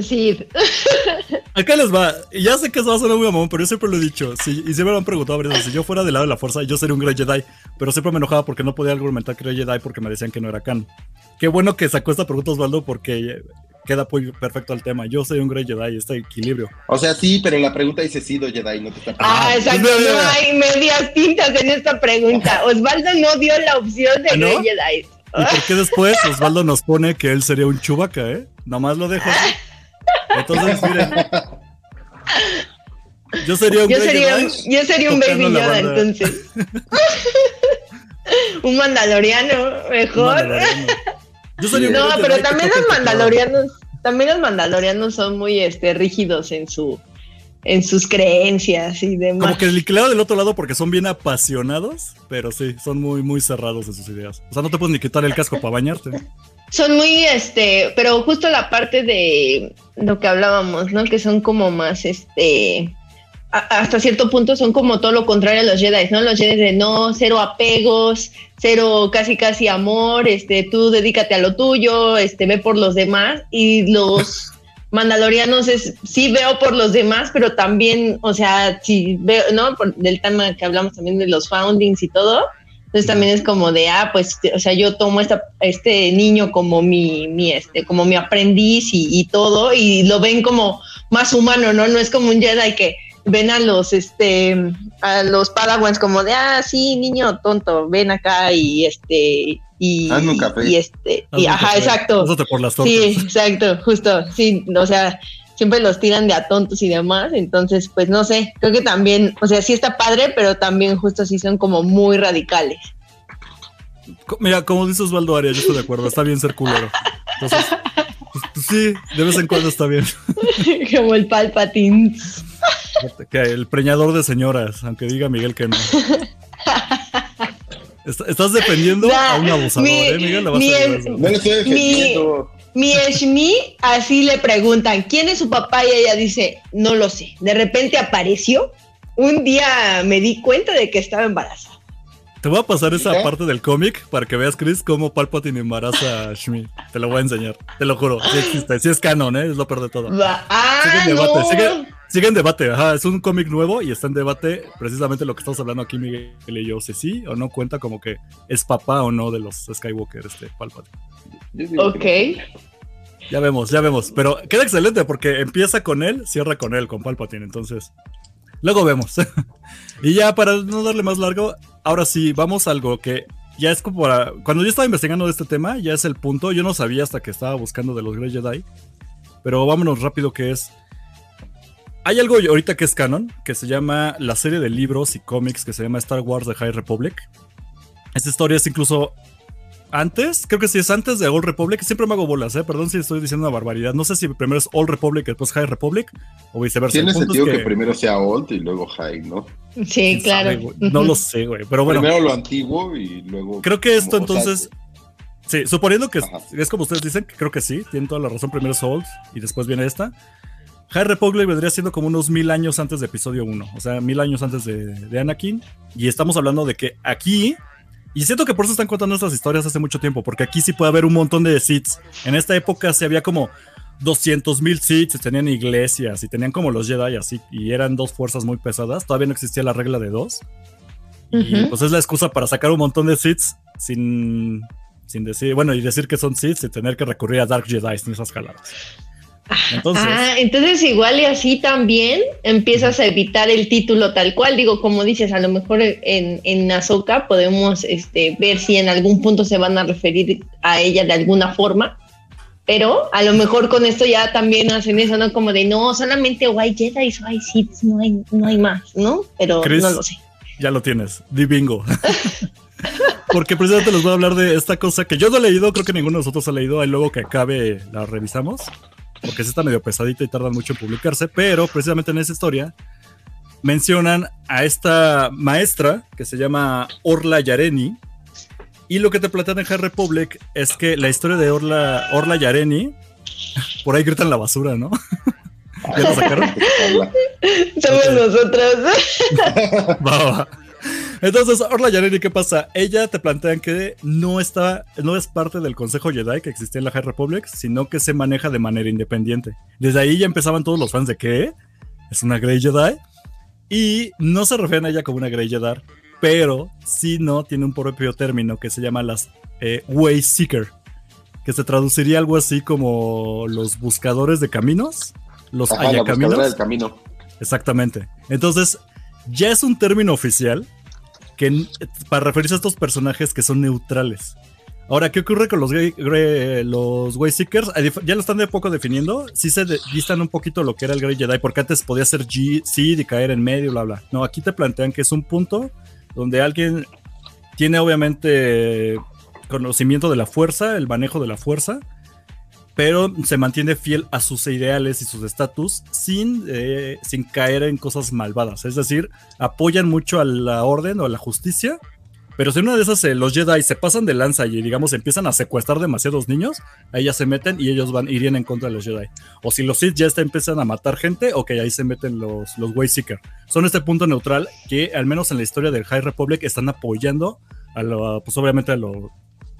Sí. Acá les va. Ya sé que eso va a sonar muy mamón, pero yo siempre lo he dicho. Si, y siempre me han preguntado veces, Si yo fuera del lado de la fuerza, yo sería un Grey Jedi. Pero siempre me enojaba porque no podía argumentar que era Jedi porque me decían que no era Khan. Qué bueno que sacó esta pregunta Osvaldo porque queda muy perfecto al tema. Yo soy un Grey Jedi, este equilibrio. O sea, sí, pero la pregunta dice sí, do Jedi, no te está Ah, exacto. pues No hay medias tintas en esta pregunta. Osvaldo no dio la opción de ¿Ah, no? Grey Jedi. ¿Y por qué después Osvaldo nos pone que él sería un Chubaca, eh? Nomás lo dejo así. Entonces, miren. Yo sería un Yo sería, un- yo sería un Baby Yoda, entonces. un mandaloriano, mejor. Mandaloriano. Yo sería un No, pero también los mandalorianos, también los mandalorianos son muy este rígidos en su en sus creencias y demás. Como que el claro del otro lado porque son bien apasionados, pero sí, son muy, muy cerrados en sus ideas. O sea, no te puedes ni quitar el casco para bañarte. Son muy este, pero justo la parte de lo que hablábamos, ¿no? Que son como más este hasta cierto punto son como todo lo contrario a los Jedi, ¿no? Los Jedi de no, cero apegos, cero casi casi amor, este, tú dedícate a lo tuyo, este, ve por los demás y los mandalorianos es sí veo por los demás, pero también, o sea, si veo, ¿no? Por del tema que hablamos también de los foundings y todo, entonces también es como de, ah, pues, o sea, yo tomo esta, este niño como mi, mi, este, como mi aprendiz y, y todo, y lo ven como más humano, ¿no? No es como un Jedi que ven a los, este, a los Padawans como de, ah, sí, niño tonto, ven acá y este, y, Hazme un café. y este, Hazme y un ajá, café. exacto. Pásate por las tortas. Sí, exacto, justo, sí, o sea, siempre los tiran de a tontos y demás, entonces, pues no sé, creo que también, o sea, sí está padre, pero también justo sí son como muy radicales. Mira, como dice Osvaldo Arias, yo estoy de acuerdo, está bien ser culero. Entonces, pues, pues sí, de vez en cuando está bien. como el Palpatine. Que el preñador de señoras, aunque diga Miguel que no. Est- Estás defendiendo a un abusador, Mi- ¿eh, Miguel? Vas a mi- ayudar eso. No lo estoy defendiendo. Mi Shmi, así le preguntan, ¿quién es su papá? Y ella dice, no lo sé. De repente apareció. Un día me di cuenta de que estaba embarazada. Te voy a pasar esa parte del cómic para que veas, Chris, cómo Palpatine embaraza a Shmi. Te lo voy a enseñar, te lo juro. Sí existe, sí es canon, ¿eh? es lo peor de todo. Va- Ah, Sigue en debate, no. sigue, sigue en debate. Ajá, es un cómic nuevo y está en debate precisamente lo que estamos hablando aquí, Miguel y yo. Si sí o no cuenta como que es papá o no de los Skywalker, este Palpatine. Ok. Ya vemos, ya vemos. Pero queda excelente porque empieza con él, cierra con él, con Palpatine. Entonces, luego vemos. y ya para no darle más largo, ahora sí, vamos a algo que ya es como para. Cuando yo estaba investigando de este tema, ya es el punto. Yo no sabía hasta que estaba buscando de los Grey Jedi. Pero vámonos rápido que es. Hay algo ahorita que es canon, que se llama la serie de libros y cómics que se llama Star Wars The High Republic. Esta historia es incluso antes, creo que sí es antes de Old Republic. Siempre me hago bolas, ¿eh? Perdón si estoy diciendo una barbaridad. No sé si primero es Old Republic y después High Republic o viceversa. Tiene sentido es que... primero sea old y luego high, ¿no? Sí, ¿quién claro. sabe, no lo sé, güey. Pero bueno, Primero lo antiguo y luego. creo que esto como- o sea, entonces. Sí, suponiendo que Ajá. es como ustedes dicen, que creo que sí, tienen toda la razón. Primero es Old y después viene esta. High Republic vendría siendo como unos mil años antes de episodio 1, o sea, mil años antes de, de Anakin. Y estamos hablando de que aquí, y siento que por eso están contando estas historias hace mucho tiempo, porque aquí sí puede haber un montón de Siths. En esta época sí había como 200 mil Siths, y tenían iglesias y tenían como los Jedi así, y eran dos fuerzas muy pesadas. Todavía no existía la regla de dos. Y pues es la excusa para sacar un montón de Siths sin, sin decir, bueno, y decir que son Siths y tener que recurrir a Dark Jedi en esas jaladas. Entonces, Ah, entonces igual y así también empiezas a evitar el título tal cual. Digo, como dices, a lo mejor en, en Ahsoka podemos este, ver si en algún punto se van a referir a ella de alguna forma. Pero a lo mejor con esto ya también hacen eso, ¿no? Como de no, solamente o hay Jedi o hay Sith, no hay, no hay más, ¿no? Pero Chris, no lo sé. ya lo tienes, di bingo. Porque precisamente les voy a hablar de esta cosa que yo no he leído, creo que ninguno de nosotros ha leído, ahí luego que acabe la revisamos, porque sí está medio pesadita y tardan mucho en publicarse, pero precisamente en esa historia mencionan a esta maestra que se llama Orla Yareni, y lo que te plantean en High Republic es que la historia de Orla, Orla Yareni, por ahí gritan la basura, ¿no? ¿Ya lo sacaron? Somos Ok. nosotros. Va, va. Entonces, Orla Yareni, ¿qué pasa? Ella te plantean que no está, no es parte del Consejo Jedi que existía en la High Republic, sino que se maneja de manera independiente. Desde ahí ya empezaban todos los fans de que es una Grey Jedi. Y no se refieren a ella como una Grey Jedi, pero sí no tiene un propio término que se llama las eh, Way Seeker, que se traduciría algo así como los buscadores de caminos, los Ajá, la caminos. del camino. Exactamente. Entonces, ya es un término oficial para referirse a estos personajes que son neutrales. Ahora, ¿qué ocurre con los? A dif- Ya lo están de poco definiendo. Sí se distan un poquito lo que era el Grey Jedi, porque antes podía ser G, Seed y caer en medio, bla, bla. No, aquí te plantean que es un punto donde alguien tiene obviamente conocimiento de la fuerza, el manejo de la fuerza, pero se mantiene fiel a sus ideales y sus estatus sin, eh, sin caer en cosas malvadas. Es decir, apoyan mucho a la orden o a la justicia, pero si una de esas eh, los Jedi se pasan de lanza y digamos empiezan a secuestrar demasiados niños, ahí ya se meten y ellos van irían en contra de los Jedi. O si los Sith ya está, empiezan a matar gente, ok, ahí se meten los, los Wayseeker. Son este punto neutral que al menos en la historia del High Republic están apoyando a lo, pues obviamente a lo,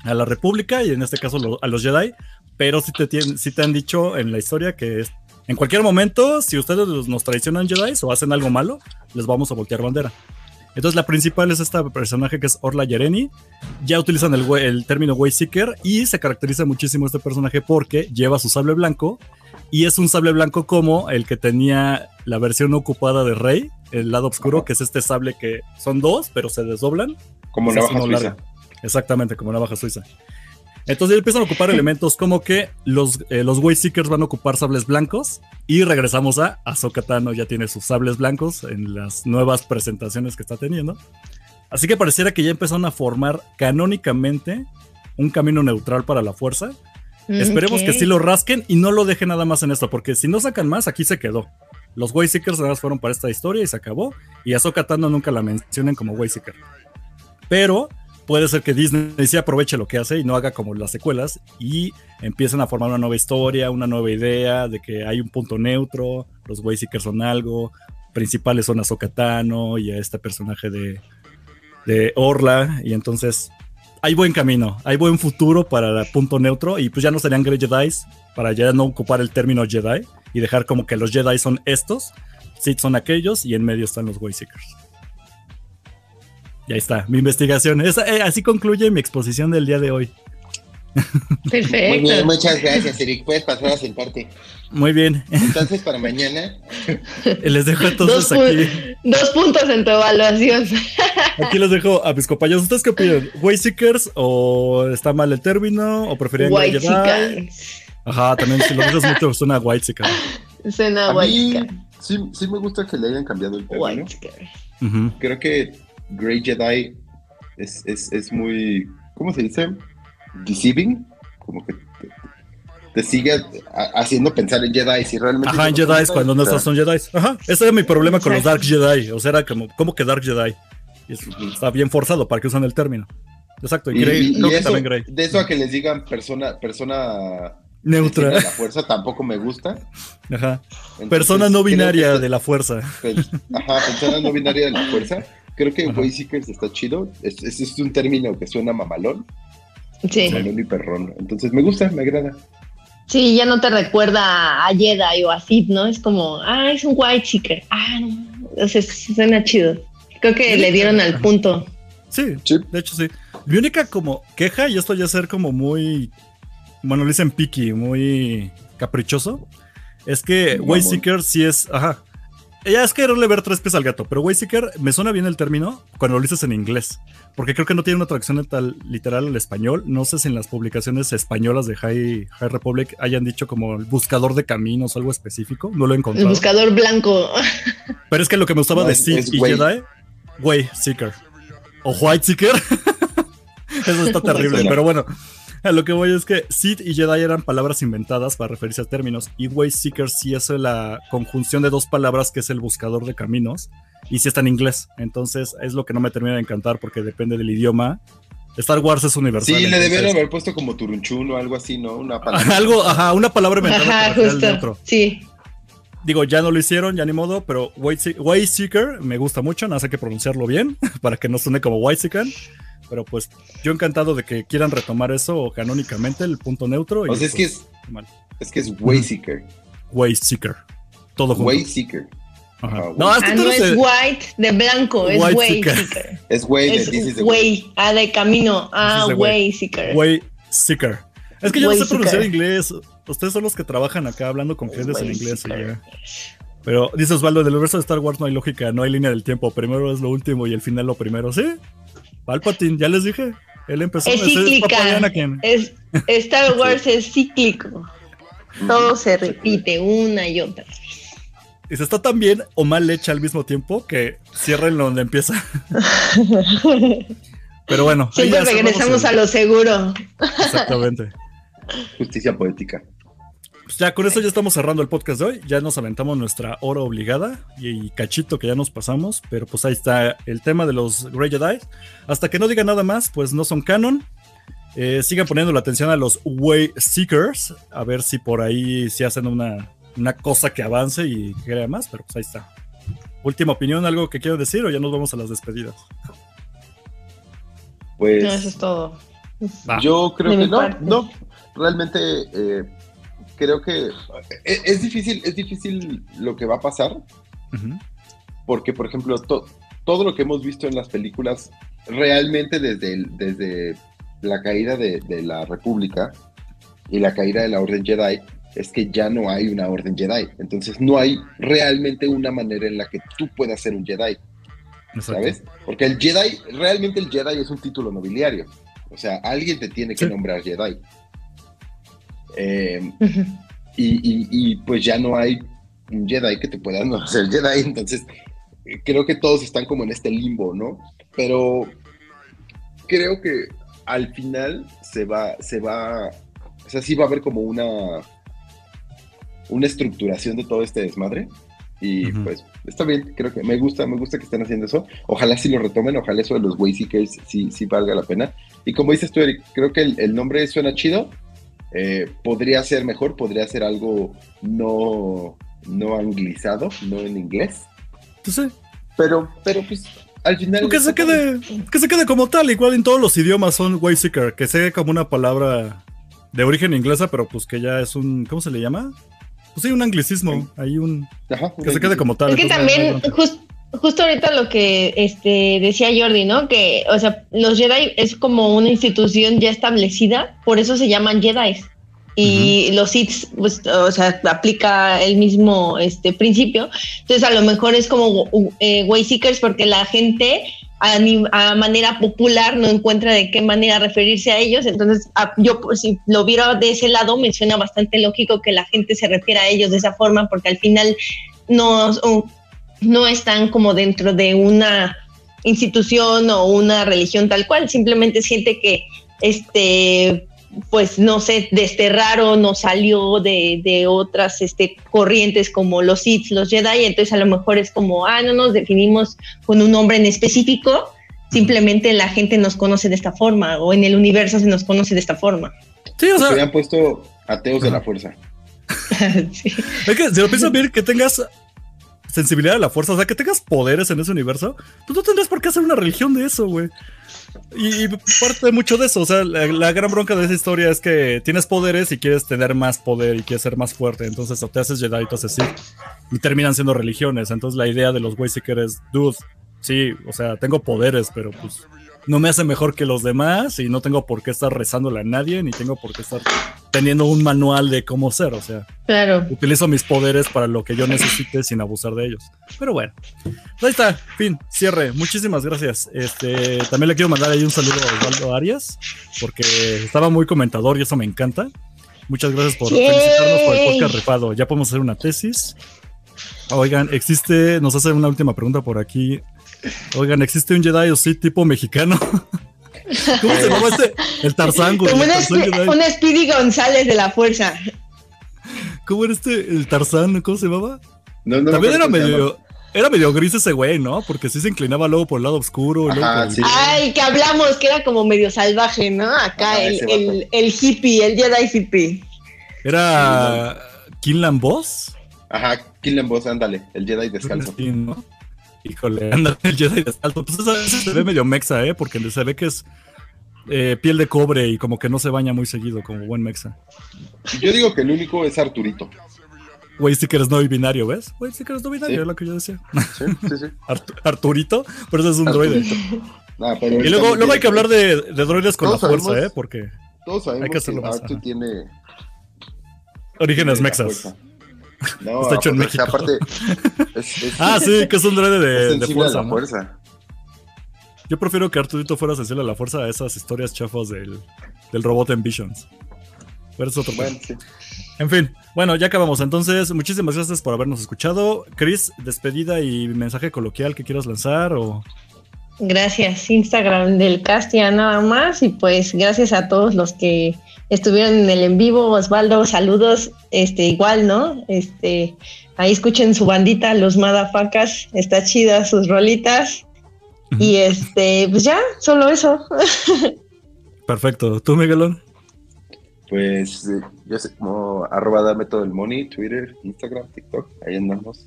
a la República y en este caso lo- a los Jedi, pero sí te, sí te han dicho en la historia que es, en cualquier momento, si ustedes nos traicionan Jedi o hacen algo malo, les vamos a voltear bandera. Entonces la principal es esta personaje que es Orla Yereni. Ya utilizan el, el término Wayseeker y se caracteriza muchísimo este personaje porque lleva su sable blanco y es un sable blanco como el que tenía la versión ocupada de Rey, el lado oscuro, Ajá. que es este sable que son dos, pero se desdoblan Como navaja suiza. largo. Exactamente, como navaja suiza. Entonces empiezan a ocupar elementos como que los, eh, los Wayseekers van a ocupar sables blancos y regresamos a Ahsoka Tano ya tiene sus sables blancos en las nuevas presentaciones que está teniendo. Así que pareciera que ya empezaron a formar canónicamente un camino neutral para la fuerza. Esperemos que sí lo rasquen y no lo dejen nada más en esto, porque si no sacan más, aquí se quedó. Los Wayseekers nada más fueron para esta historia y se acabó. Y Ahsoka Tano nunca la mencionen como Wayseeker. Pero puede ser que Disney sí aproveche lo que hace y no haga como las secuelas y empiecen a formar una nueva historia, una nueva idea de que hay un punto neutro, los Wayseekers son algo, principales son Ahsoka Tano y a este personaje de, de Orla y entonces hay buen camino, hay buen futuro para el punto neutro y pues ya no serían Grey Jedi para ya no ocupar el término Jedi y dejar como que los Jedi son estos, Sith son aquellos y en medio están los Wayseekers. Y ahí está, mi investigación. Esa- eh, así concluye mi exposición del día de hoy. Muy bien, Perfecto. muchas gracias, Eric. Puedes pasar a sentarte. Muy bien, Entonces, para mañana, les dejo Dos, entonces pu- aquí. dos puntos en tu evaluación. Aquí les dejo a mis compañeros. ¿Ustedes qué opinan? ¿Wayseekers o está mal el término? ¿O preferían White Jedi? Ajá, también si lo dices mucho suena white Suena a white mí sí, sí me gusta que le hayan cambiado el término. White. Creo que Grey Jedi es, es, es muy, ¿cómo se dice? Deceiving. Como que te, te sigue haciendo pensar en Jedi si realmente... Ajá, en no son Jedi cuando no o sea, estás son Jedi. Ajá, ese era mi problema con los Dark Jedi. O sea, era como, ¿cómo que Dark Jedi? Está bien forzado para que usan el término. Exacto, y Y, Grey, y- y creo que eso, también Grey. de eso a que les digan persona, persona Neutra. de la fuerza tampoco me gusta. Ajá. Entonces, Persona no que binaria esto- de la fuerza. Pues, ajá, persona no binaria de la fuerza. Creo que Ajá. Wayseekers está chido. Es, es, es un término que suena mamalón, Sí. mamalón y perrón. Entonces me gusta, me agrada. Sí, ya no te recuerda a Jedi o a Sith, ¿no? Es como, ah, es un white chicken. Ah, no. O sea, suena chido. Creo que le dieron al punto. Sí, Sí. de hecho sí. Mi única como queja, y esto ya ser como muy, bueno, le dicen picky, muy caprichoso, es que. Wayseeker sí es, ajá. Ya es quererle ver tres pies al gato, pero Wayseeker me suena bien el término cuando lo dices en inglés, porque creo que no tiene una traducción tal literal al español. No sé si en las publicaciones españolas de High, High Republic hayan dicho como el buscador de caminos o algo específico, no lo he El encontrado. buscador blanco. Pero es que lo que me gustaba No, de Sith y Way. Jedi, Way Seeker. O White Seeker. Eso está terrible, pero bueno. A lo que voy es que Sith y Jedi eran palabras inventadas para referirse a términos. Y Way Seeker sí es la conjunción de dos palabras que es el buscador de caminos. Y sí está en inglés. Entonces es lo que no me termina de encantar porque depende del idioma. Star Wars es universal. Sí, le debieron haber puesto como turunchun o algo así, ¿no? Una palabra. Algo, ajá, una palabra inventada Ajá, para crear el justo. Sí. Digo, ya no lo hicieron, ya ni modo, pero White Seeker me gusta mucho, nada más hay que pronunciarlo bien para que no suene como White Seeker. Pero pues yo encantado de que quieran retomar eso canónicamente, el punto neutro. O sea, es, que pues, es, es que es Way Seeker. Way Seeker. Todo junto. Way Seeker. Ajá, no, ah, no es white de blanco, es way seeker. Es way, es way, ah, de camino, ah, way seeker. Way seeker. Es que yo no sé pronunciar inglés. Ustedes son los que trabajan acá hablando con clientes en inglés. Pero dice Osvaldo, del universo de Star Wars no hay lógica, no hay línea del tiempo. Primero es lo último y el final lo primero. ¿Sí? Palpatine, ya les dije. Él empezó es cíclica. Es, Star Wars es cíclico. Todo se repite una y otra vez. Y se está tan bien o mal hecha al mismo tiempo que cierren donde empieza. Pero bueno. Siempre regresamos a lo seguro. Exactamente. Justicia poética. Pues ya con eso ya estamos cerrando el podcast de hoy. Ya nos aventamos nuestra hora obligada y, cachito que ya nos pasamos. Pero pues ahí está el tema de los Grey Jedi. Hasta que no diga nada más, pues no son canon. Eh, sigan poniendo la atención a los Way Seekers. A ver si por ahí se hacen una, una cosa que avance y que crea más. Pero pues ahí está. Última opinión, algo que quiero decir o ya nos vamos a las despedidas. Pues. No, eso es todo. Yo creo que no, no. Realmente eh, creo que e, es, difícil, es difícil lo que va a pasar. Porque, por ejemplo, todo lo que hemos visto en las películas, realmente desde, desde la caída de, de, la República y la caída de la Orden Jedi, es que ya no hay una Orden Jedi. Entonces no hay realmente una manera en la que tú puedas ser un Jedi. ¿Sabes? Porque el Jedi, realmente el Jedi es un título nobiliario. O sea, alguien te tiene que nombrar Jedi. Eh, y, pues ya no hay un Jedi que te pueda no ser Jedi. Entonces, creo que todos están como en este limbo, ¿no? Pero creo que al final se va, se va, o sea, sí va a haber como una, una estructuración de todo este desmadre. Y pues está bien, creo que me gusta, me gusta que estén haciendo eso. Ojalá sí lo retomen, ojalá eso de los Wayseekers sí, sí valga la pena. Y como dices tú, Eric, creo que el, nombre suena chido. Eh, podría ser mejor, podría ser algo no, no anglizado, no en inglés. Pues sí. Pero, pero pues al final. Que se, quede, que se quede como tal, igual en todos los idiomas son Wayseeker, que sea como una palabra de origen inglesa, pero pues que ya es un. ¿Cómo se le llama? pues sí, un anglicismo, hay un que se quede como tal. Es que también, justo ahorita lo que este decía Jordi, ¿no? Que, o sea, los Jedi es como una institución ya establecida, por eso se llaman Jedi. Y los Sith, pues, o sea, aplica el mismo este principio. Entonces, a lo mejor es como eh, Wayseekers porque la gente a, manera popular no encuentra de qué manera referirse a ellos. Entonces, yo pues, si lo viera de ese lado, me suena bastante lógico que la gente se refiera a ellos de esa forma, porque al final no, no están como dentro de una institución o una religión tal cual, simplemente siente que este pues no sé, desterraron o salió de, de, otras este, corrientes como los Sith, los Jedi, entonces a lo mejor es como, ah, no nos definimos con un nombre en específico, simplemente la gente nos conoce de esta forma o en el universo se nos conoce de esta forma. Sí, o sea, se habían puesto ateos de la fuerza. sí. Es que si lo piensas bien, que tengas sensibilidad a la fuerza, o sea, que tengas poderes en ese universo, pues no tendrás por qué hacer una religión de eso, güey. Y, parte mucho de eso, o sea, la, gran bronca de esa historia es que tienes poderes y quieres tener más poder y quieres ser más fuerte, entonces o te haces Jedi o te haces Sith y terminan siendo religiones, entonces la idea de los Wayseekers es, dude, sí, o sea, tengo poderes, pero pues no me hace mejor que los demás y no tengo por qué estar rezándole a nadie, ni tengo por qué estar teniendo un manual de cómo ser, o sea, claro. utilizo mis poderes para lo que yo necesite sin abusar de ellos. Pero bueno, ahí está, fin, cierre. Muchísimas gracias. Este, también le quiero mandar ahí un saludo a Osvaldo Arias, porque estaba muy comentador y eso me encanta. Muchas gracias por felicitarnos por el podcast rifado. Ya podemos hacer una tesis. Oigan, existe, nos hace una última pregunta por aquí Oigan, ¿existe un Jedi o sí tipo mexicano? ¿Cómo se llama este? El Tarzán, güey. Como un, Speedy González de la fuerza. ¿Cómo era este? El Tarzán, ¿cómo se llamaba? No, no, También era medio. Era medio gris ese güey, ¿no? Porque sí se inclinaba luego por el lado oscuro. Ay, que hablamos que era como medio salvaje, ¿no? Acá el, el, hippie, el Jedi hippie. ¿Era Kinlan Boss? Ajá, Killen Boss, ándale, el Jedi descalzo. Híjole, anda el Jedi descalzo. Pues eso a veces se ve medio mexa, ¿eh? Porque se ve que es eh, piel de cobre y como que no se baña muy seguido, como buen mexa. Yo digo que el único es Arturito. Güey, sí que eres no binario, ¿ves? Güey, sí que eres no binario, Sí. es lo que yo decía. Sí, sí, sí. Artu- Arturito, pero eso es un droide. Nah, pero Y luego, luego hay que hablar de, de droides con la fuerza, sabemos- ¿eh? Porque Todos sabemos hay que que, hacerlo más, Artu tiene orígenes mexas. No, Está hecho en México. aparte, es, es- Ah, sí, que es un droide es de, de fuerza, a la ¿no? fuerza. Yo prefiero que Arturito fuera sensible a la fuerza a esas historias chafas del, del robot en Visions. Pero es otro. Bueno, sí. En fin, bueno, ya acabamos. Entonces, muchísimas gracias por habernos escuchado. Chris, despedida y mensaje coloquial que quieras lanzar o... Gracias, Instagram del Castia nada más. Y pues gracias a todos los que estuvieron en el en vivo. Osvaldo, saludos. Este, igual, ¿no? Este, ahí escuchen su bandita, los Madafacas. Está chida sus rolitas. Y este, pues ya, solo eso. Perfecto. ¿Tú, Miguelón? Pues eh, yo sé como arroba dame todo el money, Twitter, Instagram, TikTok, ahí andamos.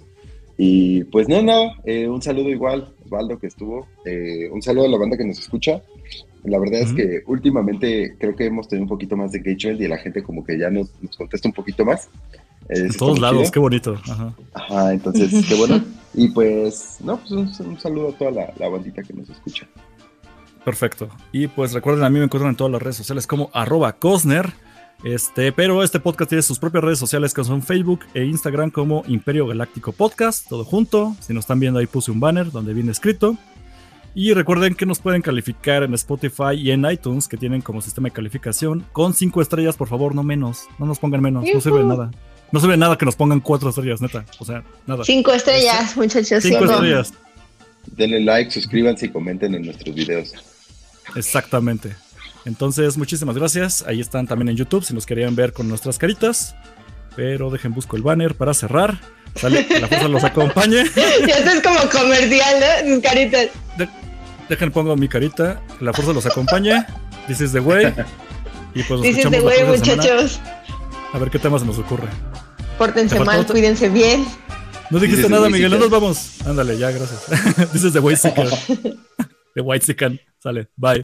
Y pues no, nada, eh, un saludo igual, Osvaldo que estuvo, eh, un saludo a la banda que nos escucha. La verdad es que últimamente creo que hemos tenido un poquito más de engagement y la gente como que ya nos, nos contesta un poquito más. Eh, En todos lados, chido. qué bonito. Ajá. Ajá, entonces, qué bueno. Y pues, no, pues un, un saludo a toda la, la bandita que nos escucha. Perfecto. Y pues recuerden, a mí me encuentran en todas las redes sociales como arroba Cosner. Este, pero este podcast tiene sus propias redes sociales que son Facebook e Instagram como Imperio Galáctico Podcast, todo junto. Si nos están viendo ahí puse un banner donde viene escrito. Y recuerden que nos pueden calificar en Spotify y en iTunes, que tienen como sistema de calificación, con cinco estrellas, por favor, no menos. No nos pongan menos, no sirve de nada. No sirve de nada que nos pongan cuatro estrellas, neta. O sea, nada. Cinco estrellas, muchachos. Cinco cinco. estrellas. Denle like, suscríbanse y comenten en nuestros videos. Exactamente. Entonces, muchísimas gracias. Ahí están también en YouTube si nos querían ver con nuestras caritas. Pero dejen busco el banner para cerrar. Sale, que la fuerza los acompañe. Ya esto es como comercial, ¿no? Sus caritas. Dejen pongo mi carita. Que la fuerza los acompañe. This is the way. Y pues nos Dices escuchamos de la güey, próxima semana. muchachos. A ver qué tema se nos ocurre. Pórtense ¿Te faltó mal, cuídense bien. No dijiste This is the nada, way Miguel. No nos vamos. Ándale, ya, gracias. This is the way seeker. The white Sican. Sale. Bye.